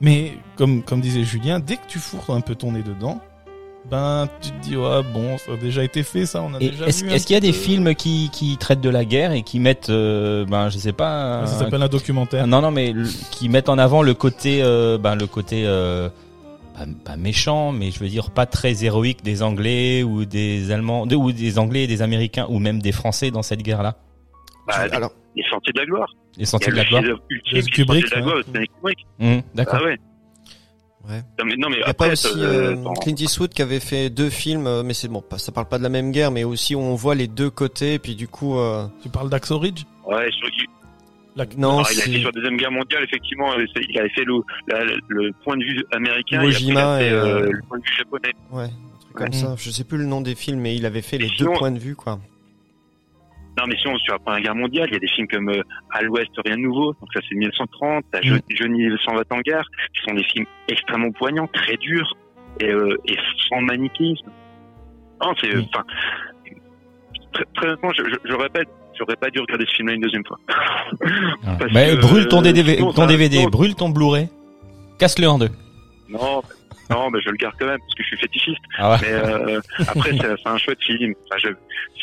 Mais comme, comme disait Julien, dès que tu fourres un peu ton nez dedans, ben tu te dis ouais bon ça a déjà été fait ça on a Et déjà Est-ce est-ce qu'il y a des films qui, qui traitent de la guerre et qui mettent, euh, ben je sais pas, Ouais, ça un- s'appelle un documentaire non non mais le- qui mettent en avant le côté, euh, ben le côté euh, pas, pas méchant, mais je veux dire pas très héroïque des Anglais ou des Allemands, de- ou des Anglais et des Américains ou même des Français dans cette guerre-là. Bah, Alors, les Sentiers de la Gloire. Les Sentiers de la gloire. Kubrick, Sentiers de la. Gloire, Kubrick. Hum, D'accord. Ah ouais. Ouais. Non mais, non, mais Il y a après, pas aussi euh, euh, dans- Clint Eastwood qui avait fait deux films, euh, mais c'est bon, pas- ça parle pas de la même guerre, mais aussi où on voit les deux côtés, et puis du coup, euh, tu parles d'Axo Ridge? Ouais, sur, il, La- non, alors, il a été sur la deuxième guerre mondiale, effectivement, euh, il avait fait le, la- le point de vue américain, et après, il Jima a fait et, euh, euh, le point de vue japonais. ouais, un truc comme Ouais. ça. Je sais plus le nom des films, mais il avait fait les deux points de vue, quoi. Non, mais sinon, sur la Première Guerre mondiale, il y a des films comme euh, À l'Ouest, rien de nouveau, donc ça c'est 1930, t'as Mm. Je- Johnny s'en va en guerre, qui sont des films extrêmement poignants, très durs, et, euh, et sans manichéisme. Non, c'est, Mm. enfin, très, très honnêtement, je, je, je répète, j'aurais pas dû regarder ce film-là une deuxième fois. Ah. Que, brûle ton, euh, DVD, sinon- brûle ton Blu-ray, casse-le en deux. Non, non, mais je le garde quand même parce que je suis fétichiste. Ah ouais. Mais euh, après, c'est un chouette film. Enfin, je,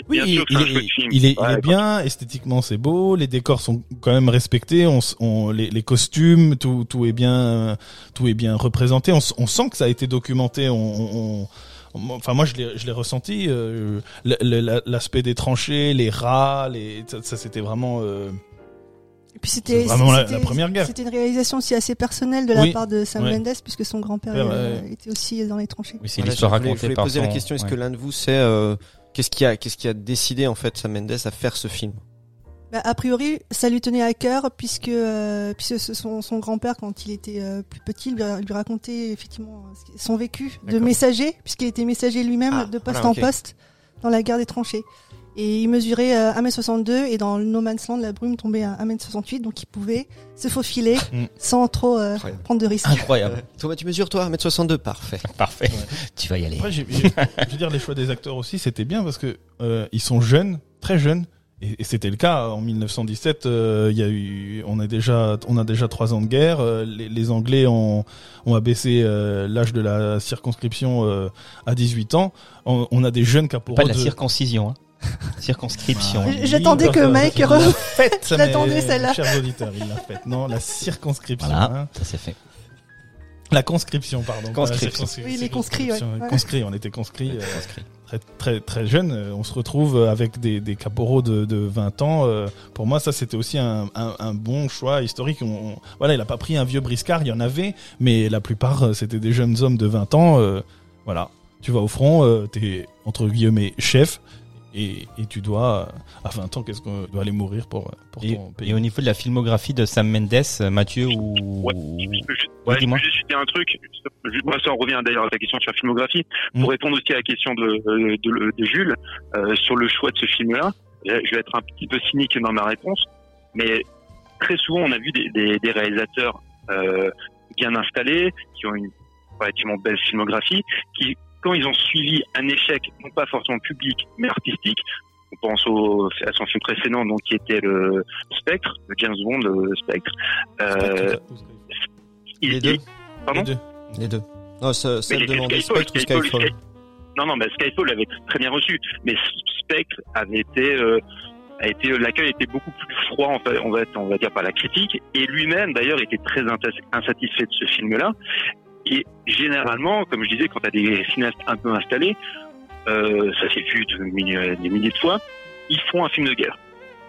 Oui, bien il, sûr que il c'est un est, chouette film. il est, il est bien, esthétiquement c'est beau, les décors sont quand même respectés, on, on les, les costumes, tout, tout est bien, tout est bien représenté. On, on sent que ça a été documenté. On, on- on- enfin moi je l'ai, je l'ai ressenti. euh, L'aspect des tranchées, les rats, les, ça, ça, c'était vraiment. euh, puis c'était C'est vraiment la- première guerre. C'était une réalisation aussi assez personnelle de la Oui, part de Sam ouais. Mendes puisque son grand-père Ouais, euh, ouais. était aussi dans les tranchées. Oui, c'est l'histoire racontée Je voulais par poser son... la question, est-ce ouais. que l'un de vous sait euh, qu'est-ce qui a, qu'est-ce qui a décidé en fait Sam Mendes à faire ce film? Bah, a priori, ça lui tenait à cœur puisque, euh, puisque son, son grand-père, quand il était euh, plus petit, lui, lui racontait effectivement son vécu de messager, puisqu'il était messager lui-même Ah, de poste voilà, en poste dans la guerre des tranchées. Et il mesurait euh, 1m62 et dans le No Man's Land, la brume tombait à 1m68, donc il pouvait se faufiler Mm. sans trop euh, prendre de risques. Incroyable. Thomas, tu mesures toi 1m62 Parfait. Parfait. Tu vas y aller. Après, je veux dire, les choix des acteurs aussi, c'était bien parce que euh, ils sont jeunes, très jeunes, et, et c'était le cas en 1917. euh, Il y a eu, on a déjà, on a déjà trois ans de guerre. euh, les, les Anglais ont, ont abaissé euh, l'âge de la circonscription euh, à 18 ans. On, on a des jeunes caporaux. Pas de la de- circoncision, hein. Circonscription. Ah, J'attendais que Mike il re- l'a faite, Je l'attendais, mes celle-là. Chers auditeurs, il l'a faite. Non, la circonscription. Voilà, hein. ça c'est fait. La conscription, pardon. Conscription. circonscription. Oui, les conscrits, ouais. Conscrits, on était conscrits. euh, Conscrit. très très très jeune, euh, on se retrouve avec des, des caporaux de, de 20 ans. euh, Pour moi, ça c'était aussi un, un, un bon choix historique. On, on- voilà, il a pas pris un vieux briscard, il y en avait, mais la plupart euh, c'était des jeunes hommes de 20 ans. euh, voilà, tu vas au front, euh, t'es entre guillemets chef. Et, et tu dois, euh, à 20 ans, qu'est-ce qu'on doit aller mourir pour, pour Et, ton pays et au niveau de la filmographie de Sam Mendes, Mathieu ou Ouais, Je ouais, je dis-moi. juste citer un truc. Juste- Moi, ça en revient d'ailleurs à ta question sur la filmographie. Mm. Pour répondre aussi à la question de, euh, de, de Jules euh, sur le choix de ce film-là, je vais être un petit peu cynique dans ma réponse, mais très souvent, on a vu des, des, des réalisateurs euh, bien installés, qui ont une relativement belle filmographie, qui, quand ils ont suivi un échec, non pas forcément public, mais artistique, on pense au, à son film précédent, donc qui était le Spectre, le James Bond, le Spectre. Euh, il- Les deux. il- Pardon Les deux. Les deux. Non, ce- Mais celle j'ai de fait Mandy Skyfall, Spectre ou Skyfall, Skyfall Sky- Non, non, mais Skyfall avait très bien reçu, mais Spectre avait été, euh, a été l'accueil était beaucoup plus froid, en fait, on va, on va dire par la critique, et lui-même d'ailleurs était très insatisfait de ce film-là. Et généralement, comme je disais, quand tu as des cinéastes un peu installés, euh, ça s'est vu des milliers de fois, ils font un film de guerre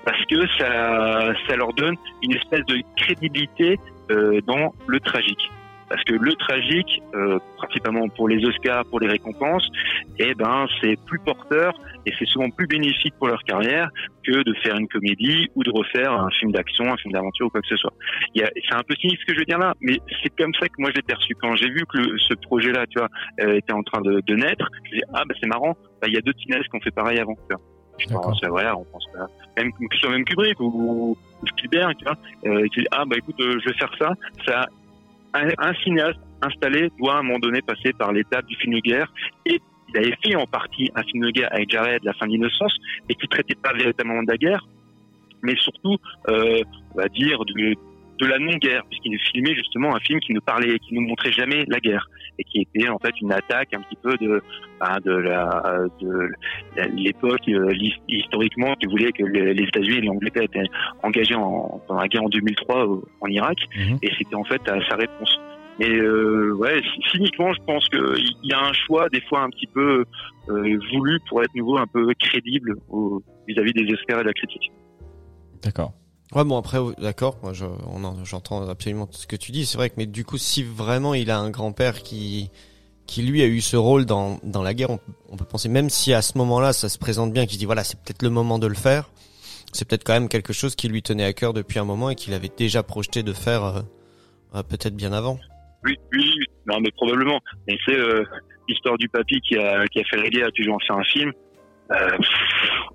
parce que ça, ça leur donne une espèce de crédibilité euh, dans le tragique. Parce que le tragique, euh, principalement pour les Oscars, pour les récompenses, eh ben c'est plus porteur et c'est souvent plus bénéfique pour leur carrière que de faire une comédie ou de refaire un film d'action, un film d'aventure ou quoi que ce soit. C'est un peu cynique ce que je veux dire là, mais c'est comme ça que moi je l'ai perçu. Quand j'ai vu que le- ce projet-là, tu vois, euh, était en train de, de naître, je me ah bah c'est marrant, bah, il y a d'autres cinéastes qui ont fait pareil avant. Tu vois. Pense, voilà, on pense à même soit même Kubrick ou, ou Spielberg, tu vois, euh, dit ah bah écoute, euh, je vais faire ça. Ça, un, cinéaste installé doit à un moment donné passer par l'étape du film de guerre et il avait fait en partie un film de guerre avec Jared, La fin de l'innocence, et qui traitait pas véritablement de la guerre, mais surtout, euh, on va dire, de, de la non-guerre, puisqu'il filmait justement un film qui ne parlait, qui ne montrait jamais la guerre, et qui était en fait une attaque un petit peu de, ben, de la, de l'époque euh, historiquement qui voulait que les, États-Unis et l'Angleterre étaient engagés en, dans la guerre en 2003 au- en Irak, Mhm. et c'était en fait sa réponse. Mais euh, ouais, cyniquement, je pense qu'il y a un choix des fois un petit peu euh, voulu pour être nouveau un peu crédible vis-à-vis des Oscars et de la critique. D'accord. Ouais, bon après, d'accord, moi je, on en- j'entends absolument ce que tu dis. C'est vrai que, mais du coup, si vraiment il a un grand-père qui, qui lui a eu ce rôle dans, dans la guerre, on, on peut penser, même si à ce moment-là ça se présente bien, qu'il dit voilà, c'est peut-être le moment de le faire, c'est peut-être quand même quelque chose qui lui tenait à cœur depuis un moment et qu'il avait déjà projeté de faire euh, euh, peut-être bien avant. Oui, oui, non, mais probablement. Mais c'est euh, l'histoire du papy qui a, qui a fait la guerre et puis en un film. Euh,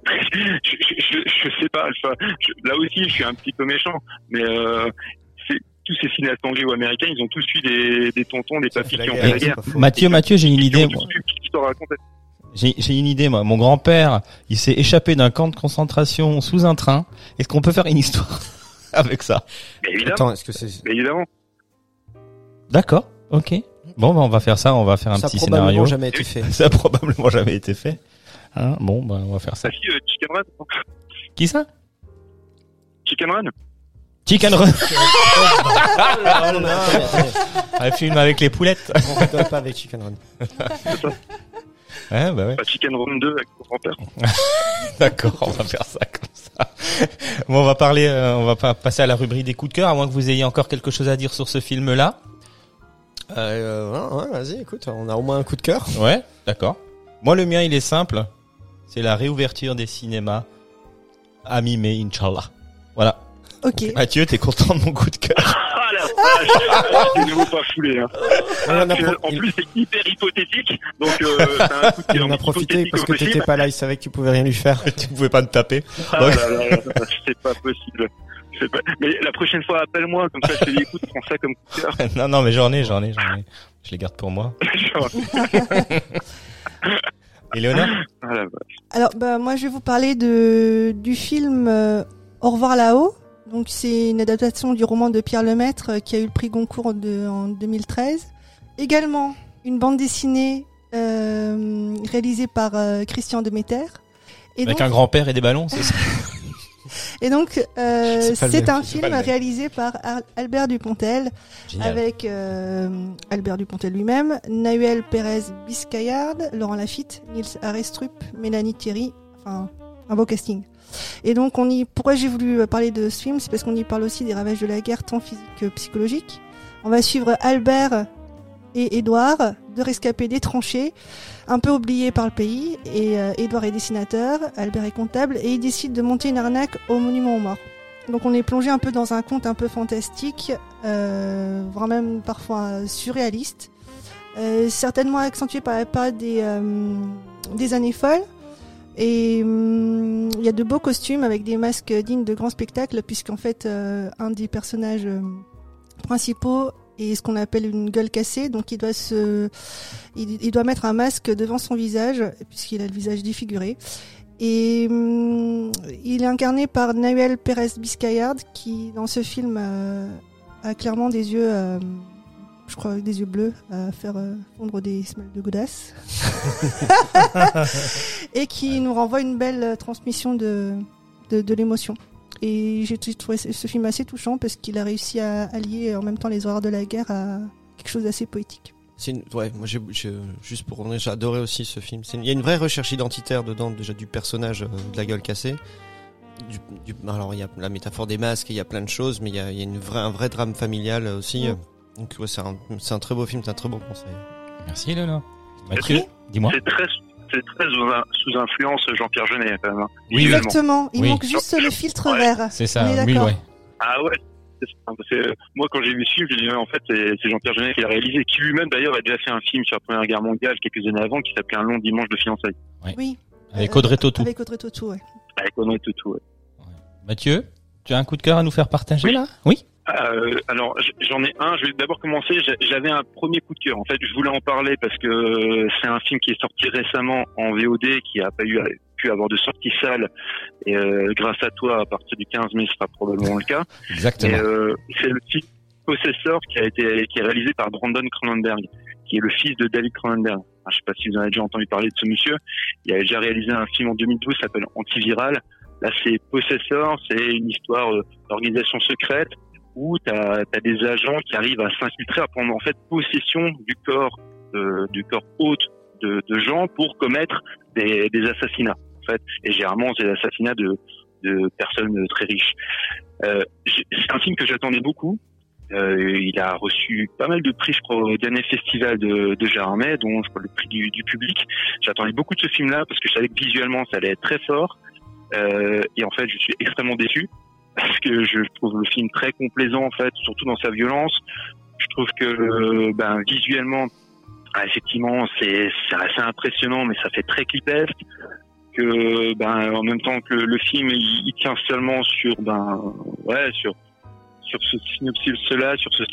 je, je, je, sais pas. enfin, je- là aussi, je suis un petit peu méchant, mais euh, c'est tous ces cinéastes anglais ou américains, ils ont tous eu des, des tontons, des la qui ont guerre, fait la. Mathieu, Mathieu, j'ai une idée. J'ai j'ai une idée, moi. Mon grand-père, il s'est échappé d'un camp de concentration sous un train. Est-ce qu'on peut faire une histoire avec ça? Mais évidemment, Attends, est-ce que c'est mais évidemment. D'accord. Ok. Bon, bah, on va faire ça. On va faire un ça a petit probablement scénario. jamais été fait. Ça a probablement jamais été fait. Hein bon, bah, on va faire ça. Si, euh, Chicken Run. Qui ça? Chicken Run. Chicken Run. Ah. Un film avec les poulettes. On rigole pas avec Chicken Run. Ouais, bah ouais. Chicken Run 2 avec mon grand-père. D'accord, on va faire ça comme ça. Bon, on va parler, euh, on va pas passer à la rubrique des coups de cœur, à moins que vous ayez encore quelque chose à dire sur ce film-là. Euh, ouais, ouais, vas-y, écoute, on a au moins un coup de cœur. Ouais, d'accord. Moi, le mien, il est simple. C'est la réouverture des cinémas à mi-mai, Inch'Allah. Voilà. Ok. Mathieu, t'es content de mon coup de cœur Ah la vache C'est de nouveau pas foulé. Hein. On en a Puis, pro- en il- plus, c'est hyper hypothétique. Donc, euh, c'est un coup de Il cœur en a profité hypothétique parce que t'étais pas là, il savait que tu pouvais rien lui faire. Tu pouvais pas me taper. Ah là là là, c'est pas possible. C'est Pas... Mais la prochaine fois, appelle-moi, comme ça je te dis, écoute, prends ça comme coup de cœur. non, non, mais j'en ai, j'en ai, j'en ai. Je les garde pour moi. Genre, Éléonore Ah. Alors, bah, moi, je vais vous parler de, du film euh, Au revoir là-haut. Donc, c'est une adaptation du roman de Pierre Lemaître euh, qui a eu le prix Goncourt de- en 2013. Également, une bande dessinée euh, réalisée par euh, Christian Demeter. Et Avec donc, un grand-père et des ballons, c'est ça? et donc euh, C'est un film réalisé par Ar- Albert Dupontel Génial. avec euh, Albert Dupontel lui-même, Nahuel Pérez Biscayard, Laurent Lafitte, Nils Arestrup, Mélanie Thierry, enfin un beau casting. Et donc on y, pourquoi j'ai voulu euh, parler de ce film, c'est parce qu'on y parle aussi des ravages de la guerre, tant physique que psychologique. On va suivre Albert et Édouard, deux rescapés des tranchées, un peu oubliés par le pays. Et euh, Édouard est dessinateur, Albert est comptable, et ils décident de monter une arnaque au monument aux morts. Donc on est plongé un peu dans un conte un peu fantastique, euh, voire même parfois surréaliste, euh, certainement accentué par la période des, des années folles. Et hum, il y a de beaux costumes avec des masques dignes de grands spectacles, puisqu'en fait, un des personnages principaux est ce qu'on appelle une gueule cassée, donc il doit se, il, il doit mettre un masque devant son visage, puisqu'il a le visage défiguré. Et hum, il est incarné par Nahuel Pérez Biscayard, qui dans ce film euh, a clairement des yeux, euh, je crois, des yeux bleus à faire euh, fondre des semelles de godasses. et qui nous renvoie une belle transmission de, de, de l'émotion. Et j'ai trouvé ce film assez touchant parce qu'il a réussi à allier en même temps les horreurs de la guerre à quelque chose d'assez poétique. C'est une- ouais, moi j'ai, juste pour revenir, j'ai adoré aussi ce film. Une- Il y a une vraie recherche identitaire dedans, déjà du personnage euh, de la gueule cassée. Du, du- alors il y a la métaphore des masques, il y a plein de choses, mais il y a, il y a une vraie, un vrai drame familial aussi. Donc ouais, c'est un, très beau film, c'est un très bon conseil. Merci. Mathieu, dis-moi. C'est très, c'est très sous, influence Jean-Pierre Jeunet, quand même. hein, Oui. Exactement, il Oui. manque juste le filtre Ouais. vert. C'est ça, oui, ouais. Ah ouais. c'est ça. Moi, quand j'ai vu ce film, j'ai dit, en fait, c'est Jean-Pierre Jeunet qui l'a réalisé, qui lui-même d'ailleurs a déjà fait un film sur la Première Guerre mondiale quelques années avant, qui s'appelait Un long dimanche de fiançailles, Oui. Avec Audrey Tautou. Avec Audrey Tautou, ouais. avec Audrey Tautou. ouais. Mathieu, tu as un coup de cœur à nous faire partager Oui. là? Oui? Euh, alors j'en ai un. Je vais d'abord commencer. J'a- J'avais un premier coup de cœur. En fait, je voulais en parler parce que euh, c'est un film qui est sorti récemment en VOD, qui a pas eu pu avoir de sortie salle. Et euh, grâce à toi, à partir du 15 mai, ce sera probablement le cas. Exactement. euh, c'est le film Possessor qui a été qui est réalisé par Brandon Cronenberg, qui est le fils de David Cronenberg. Ah, je sais pas si vous en avez déjà entendu parler de ce monsieur. Il a déjà réalisé un film en 2012 qui s'appelle Antiviral. Là, c'est Possessor, c'est une histoire d'organisation secrète où tu as, des agents qui arrivent à s'infiltrer, à prendre en fait possession du corps euh, du corps hôte de, gens pour commettre des, des assassinats. En fait, et généralement, c'est l'assassinat de, de personnes très riches. Euh, c'est un film que j'attendais beaucoup. Euh, il a reçu pas mal de prix, je crois, au dernier festival de, de Gérardmer, dont le prix du, du public. J'attendais beaucoup de ce film-là parce que je savais que visuellement, ça allait être très fort. Euh, et en fait, je suis extrêmement déçu parce que je trouve le film très complaisant, en fait, surtout dans sa violence. Je trouve que, euh, ben, visuellement, ah, effectivement, c'est assez impressionnant, mais ça fait très clipesque. Que, ben, en même temps que le, le film, il, il tient seulement sur, ben, ouais, sur sur ce synopsis-là, sur ce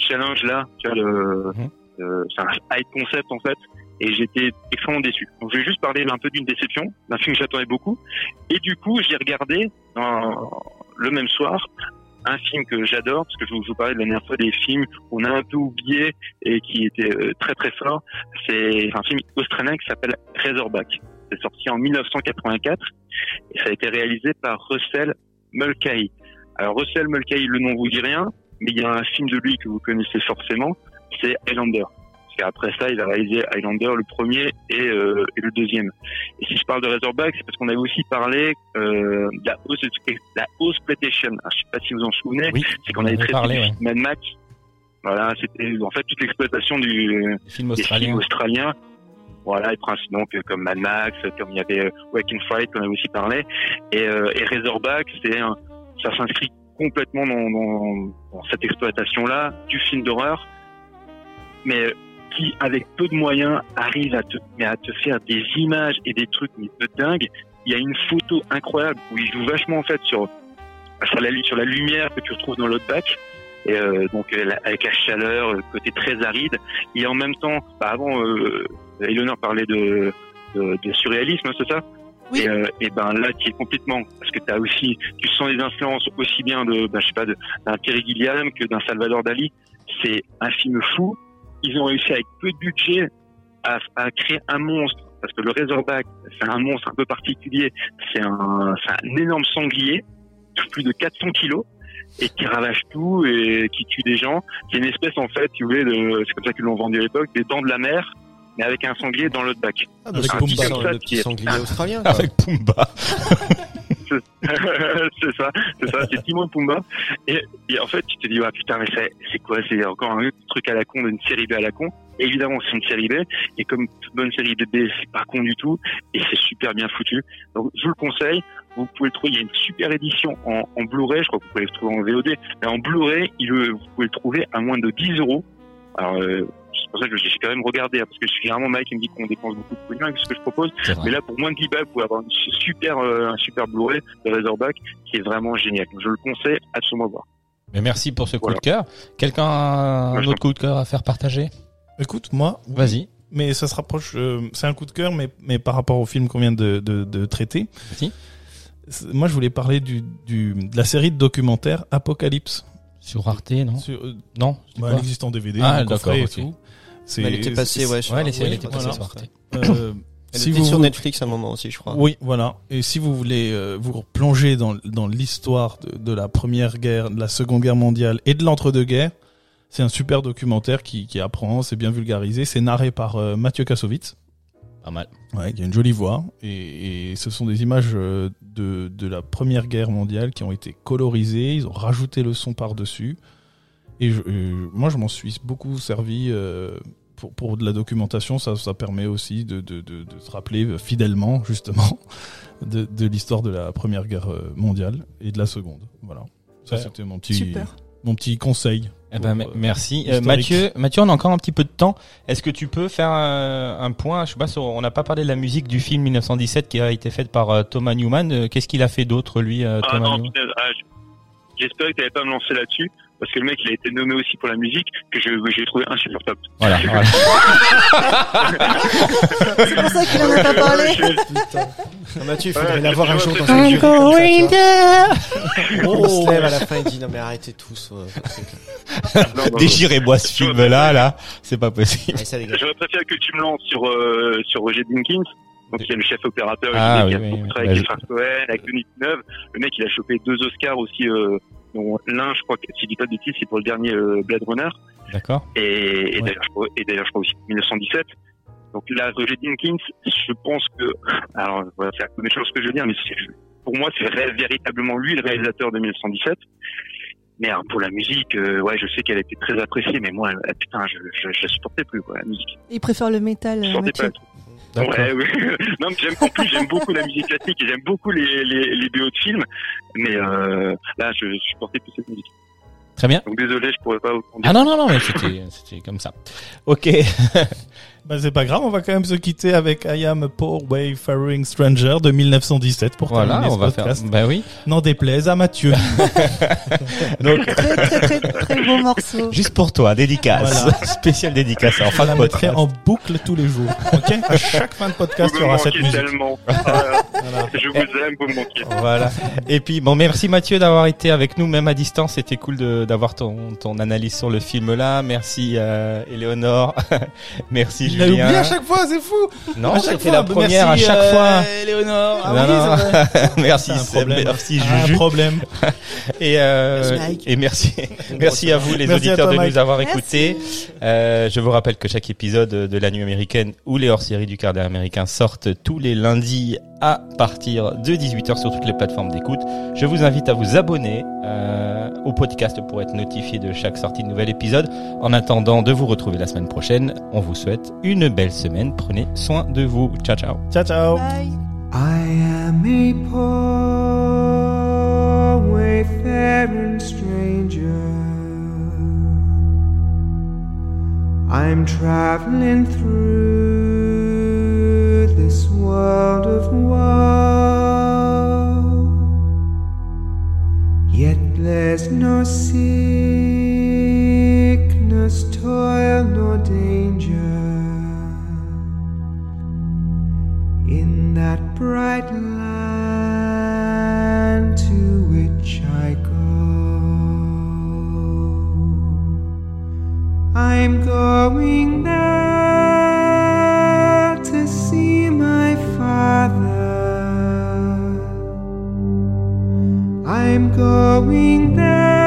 vois, le, Mhm. euh, c'est un high concept en fait, et j'étais extrêmement déçu. Donc je vais juste parler un peu d'une déception, d'un film que j'attendais beaucoup, et du coup j'ai regardé dans- le même soir un film que j'adore, parce que je vous, vous parlais de la dernière fois des films qu'on a un peu oubliés et qui étaient euh, très très forts. C'est un film australien qui s'appelle Razorback. C'est sorti en 1984 et ça a été réalisé par Russell Mulcahy. Alors Russell Mulcahy, le nom vous dit rien, mais il y a un film de lui que vous connaissez forcément, c'est Highlander. Parce qu'après ça, il a réalisé Highlander le premier et, euh, et le deuxième. Et si je parle de Razorback, c'est parce qu'on avait aussi parlé euh, de la hausse, la hausse PlayStation. Alors, je sais pas si vous en souvenez, Oui, c'est on qu'on avait traité ouais. Mad Max. Voilà, c'était en fait toute l'exploitation du, film films australien. australiens. Voilà, et principe donc euh, comme Mad Max, comme il y avait Waking Fright qu'on avait aussi parlé, et, euh, et Razorback, c'est ça s'inscrit complètement dans, dans, dans cette exploitation-là du film d'horreur, mais qui avec peu de moyens arrive à te, mais à te faire des images et des trucs mais de dingue. Il y a une photo incroyable où il joue vachement en fait sur sur la, sur la lumière que tu retrouves dans l'Outback. Et euh, donc avec la chaleur, le côté très aride, et en même temps, bah, avant, euh, Eleanor parlait de de, de surréalisme, c'est ça? Oui. Et, euh, et ben là, tu es complètement parce que tu as aussi, tu sens les influences aussi bien de, ben, je sais pas, d'un Terry Gilliam que d'un Salvador Dali. C'est un film fou. Ils ont réussi avec peu de budget à, à créer un monstre parce que le Razorback, c'est un monstre un peu particulier. C'est un, c'est un énorme sanglier, de plus de 400 kilos et qui ravage tout et qui tue des gens. C'est une espèce en fait, tu voulais, de, c'est comme ça qu'ils l'ont vendu à l'époque, des dents de la mer, mais avec un sanglier dans l'outback. Ah, bah, Avec c'est un le petit le sanglier australien. quoi. Avec Pumba. c'est ça, c'est ça, c'est Timon Pumba. Et, en fait, tu te dis, ah putain, mais c'est, quoi C'est encore un truc à la con d'une série B à la con. Évidemment, c'est une série B. Et comme toute bonne série B, c'est pas con du tout. Et c'est super bien foutu. Donc, je vous le conseille. Vous pouvez le trouver. Il y a une super édition en, Blu-ray. Je crois que vous pouvez le trouver en VOD. Mais en Blu-ray, vous pouvez le trouver à moins de 10 euros. Alors, euh, pour ça que j'ai quand même regardé, hein, parce que je suis vraiment Mike qui me dit qu'on dépense beaucoup de pognon avec ce que je propose. Mais là, pour moins de 10 balles, vous pouvez avoir une super, euh, un super Blu-ray de Razorback qui est vraiment génial. Donc, je le conseille absolument voir. Mais merci pour ce coup Voilà. de cœur. Quelqu'un a un autre coup de cœur à faire partager? Écoute, moi, Vas-y. mais ça se rapproche. euh, c'est un coup de cœur, mais, mais par rapport au film qu'on vient de, de, de traiter. Moi, je voulais parler du, du, de la série de documentaires Apocalypse. Sur Arte, non? Sur, euh, Non bah, elle existe en DVD, Ah, en et tout. C'est- Elle était passée, ouais. sur- Ouais, séries oui, étaient voilà. passées sur Arte. Euh, Elle si était vous sur Netflix à un moment aussi, je crois. Oui, voilà. Et si vous voulez euh, vous replonger dans, dans l'histoire de, de la première guerre, de la seconde guerre mondiale et de l'entre-deux-guerres, c'est un super documentaire qui, qui apprend, c'est bien vulgarisé, c'est narré par euh, Mathieu Kassovitz. Pas mal. Ouais, il y a une jolie voix et, et ce sont des images euh, de, de la Première Guerre mondiale qui ont été colorisées. Ils ont rajouté le son par dessus et je- euh, moi je m'en suis beaucoup servi euh, pour, pour de la documentation. Ça, ça permet aussi de, de, de, de se rappeler fidèlement justement de, de l'histoire de la Première Guerre euh, mondiale et de la Seconde. Voilà. Ça Ouais. c'était mon petit Super. mon petit conseil. Eh ben, pour, euh, merci. Euh. Mathieu, Mathieu, on a encore un petit peu de temps. Est-ce que tu peux faire un, un point? Je sais pas, sur- on n'a pas parlé de la musique du film 1917 qui a été faite par euh, Thomas Newman. Qu'est-ce qu'il a fait d'autre, lui, euh, Ah Thomas non, Newman? ah, j- j'espérais que tu pas me lancer là-dessus, parce que le mec, il a été nommé aussi pour la musique, que j'ai trouvé insupportable. Voilà. voilà. C'est pour ça qu'il en a pas parlé. Ah, Mathieu, il faudrait Ouais, l'avoir un jour dans I'm jury comme ça. Il se lève à la fin et dit non mais arrêtez tous. euh, Non, non, non. Déchirez-moi ce Tu vois, film-là, là. C'est pas possible. J'aurais préféré que tu me lances sur, euh, sur Roger Dinkins. Donc, il y a le chef opérateur, Ah, oui, qui a oui, beaucoup travaillé Bah, avec frères Cohen, avec Denis Villeneuve. Le mec, il a chopé deux Oscars aussi, euh, dont l'un, je crois, que si je dis pas de bêtises, c'est pour le dernier euh, Blade Runner. D'accord. Et, et Ouais. d'ailleurs, je crois, et d'ailleurs, je crois aussi 1917. Donc là, Roger Dinkins, je pense que, alors, voilà, c'est un peu méchant ce que je veux dire, mais c'est- pour moi, c'est ré- véritablement lui le réalisateur de 1917. Mais alors, pour la musique, euh, ouais, je sais qu'elle a été très appréciée, mais moi, euh, putain, je, je, je la supportais plus, quoi, la musique. Il préfère le métal, Je euh, sentais pas Ouais, ouais. non, j'aime j'aime beaucoup la musique classique et j'aime beaucoup les, les, les BO de films, mais euh, là, je supportais plus cette musique. Très bien. Donc désolé, je pourrais pas autant dire. Ah non, non, non, c'était comme ça. Ok. Bah, c'est pas grave, on va quand même se quitter avec I Am a Poor Wayfaring Stranger de 1917 pour Voilà, terminer on ce va faire. podcast. Bah oui. N'en déplaise à Mathieu. Donc, Très, très, très, très beau morceau. juste pour toi, dédicace. Voilà. Spécial dédicace en On fin la de podcast. en boucle tous les jours. Ok À chaque fin de podcast, il y aura cette musique. tellement. Voilà. Voilà. Je vous aime, vous me manquez. Voilà. Et puis bon, merci Mathieu d'avoir été avec nous même à distance. C'était cool d'avoir ton, ton analyse sur le film là. Merci euh, Éléonore. merci Il l'a oublié Julien. à chaque fois, c'est fou. Non, À chaque fois. la Bah, première merci, à chaque euh, fois. Éléonore. Ah oui, merci, C'est un problème. merci Un Juju. problème. Et, euh, et merci, merci à vous les Merci auditeurs toi, de Mike. nous avoir écoutés. Euh, je vous rappelle que chaque épisode de la nuit américaine ou les hors-séries du quart d'heure américain sortent tous les lundis à partir de 18h sur toutes les plateformes d'écoute. Je vous invite à vous abonner euh, au podcast pour être notifié de chaque sortie de nouvel épisode. En attendant de vous retrouver la semaine prochaine, on vous souhaite une belle semaine. Prenez soin de vous. Ciao ciao. Ciao, ciao. Bye. I am a poor wayfaring stranger. I'm traveling through this world of woe. Yet there's no sickness, toil, nor danger in that bright land to which I go. I'm going there to see father. I'm going there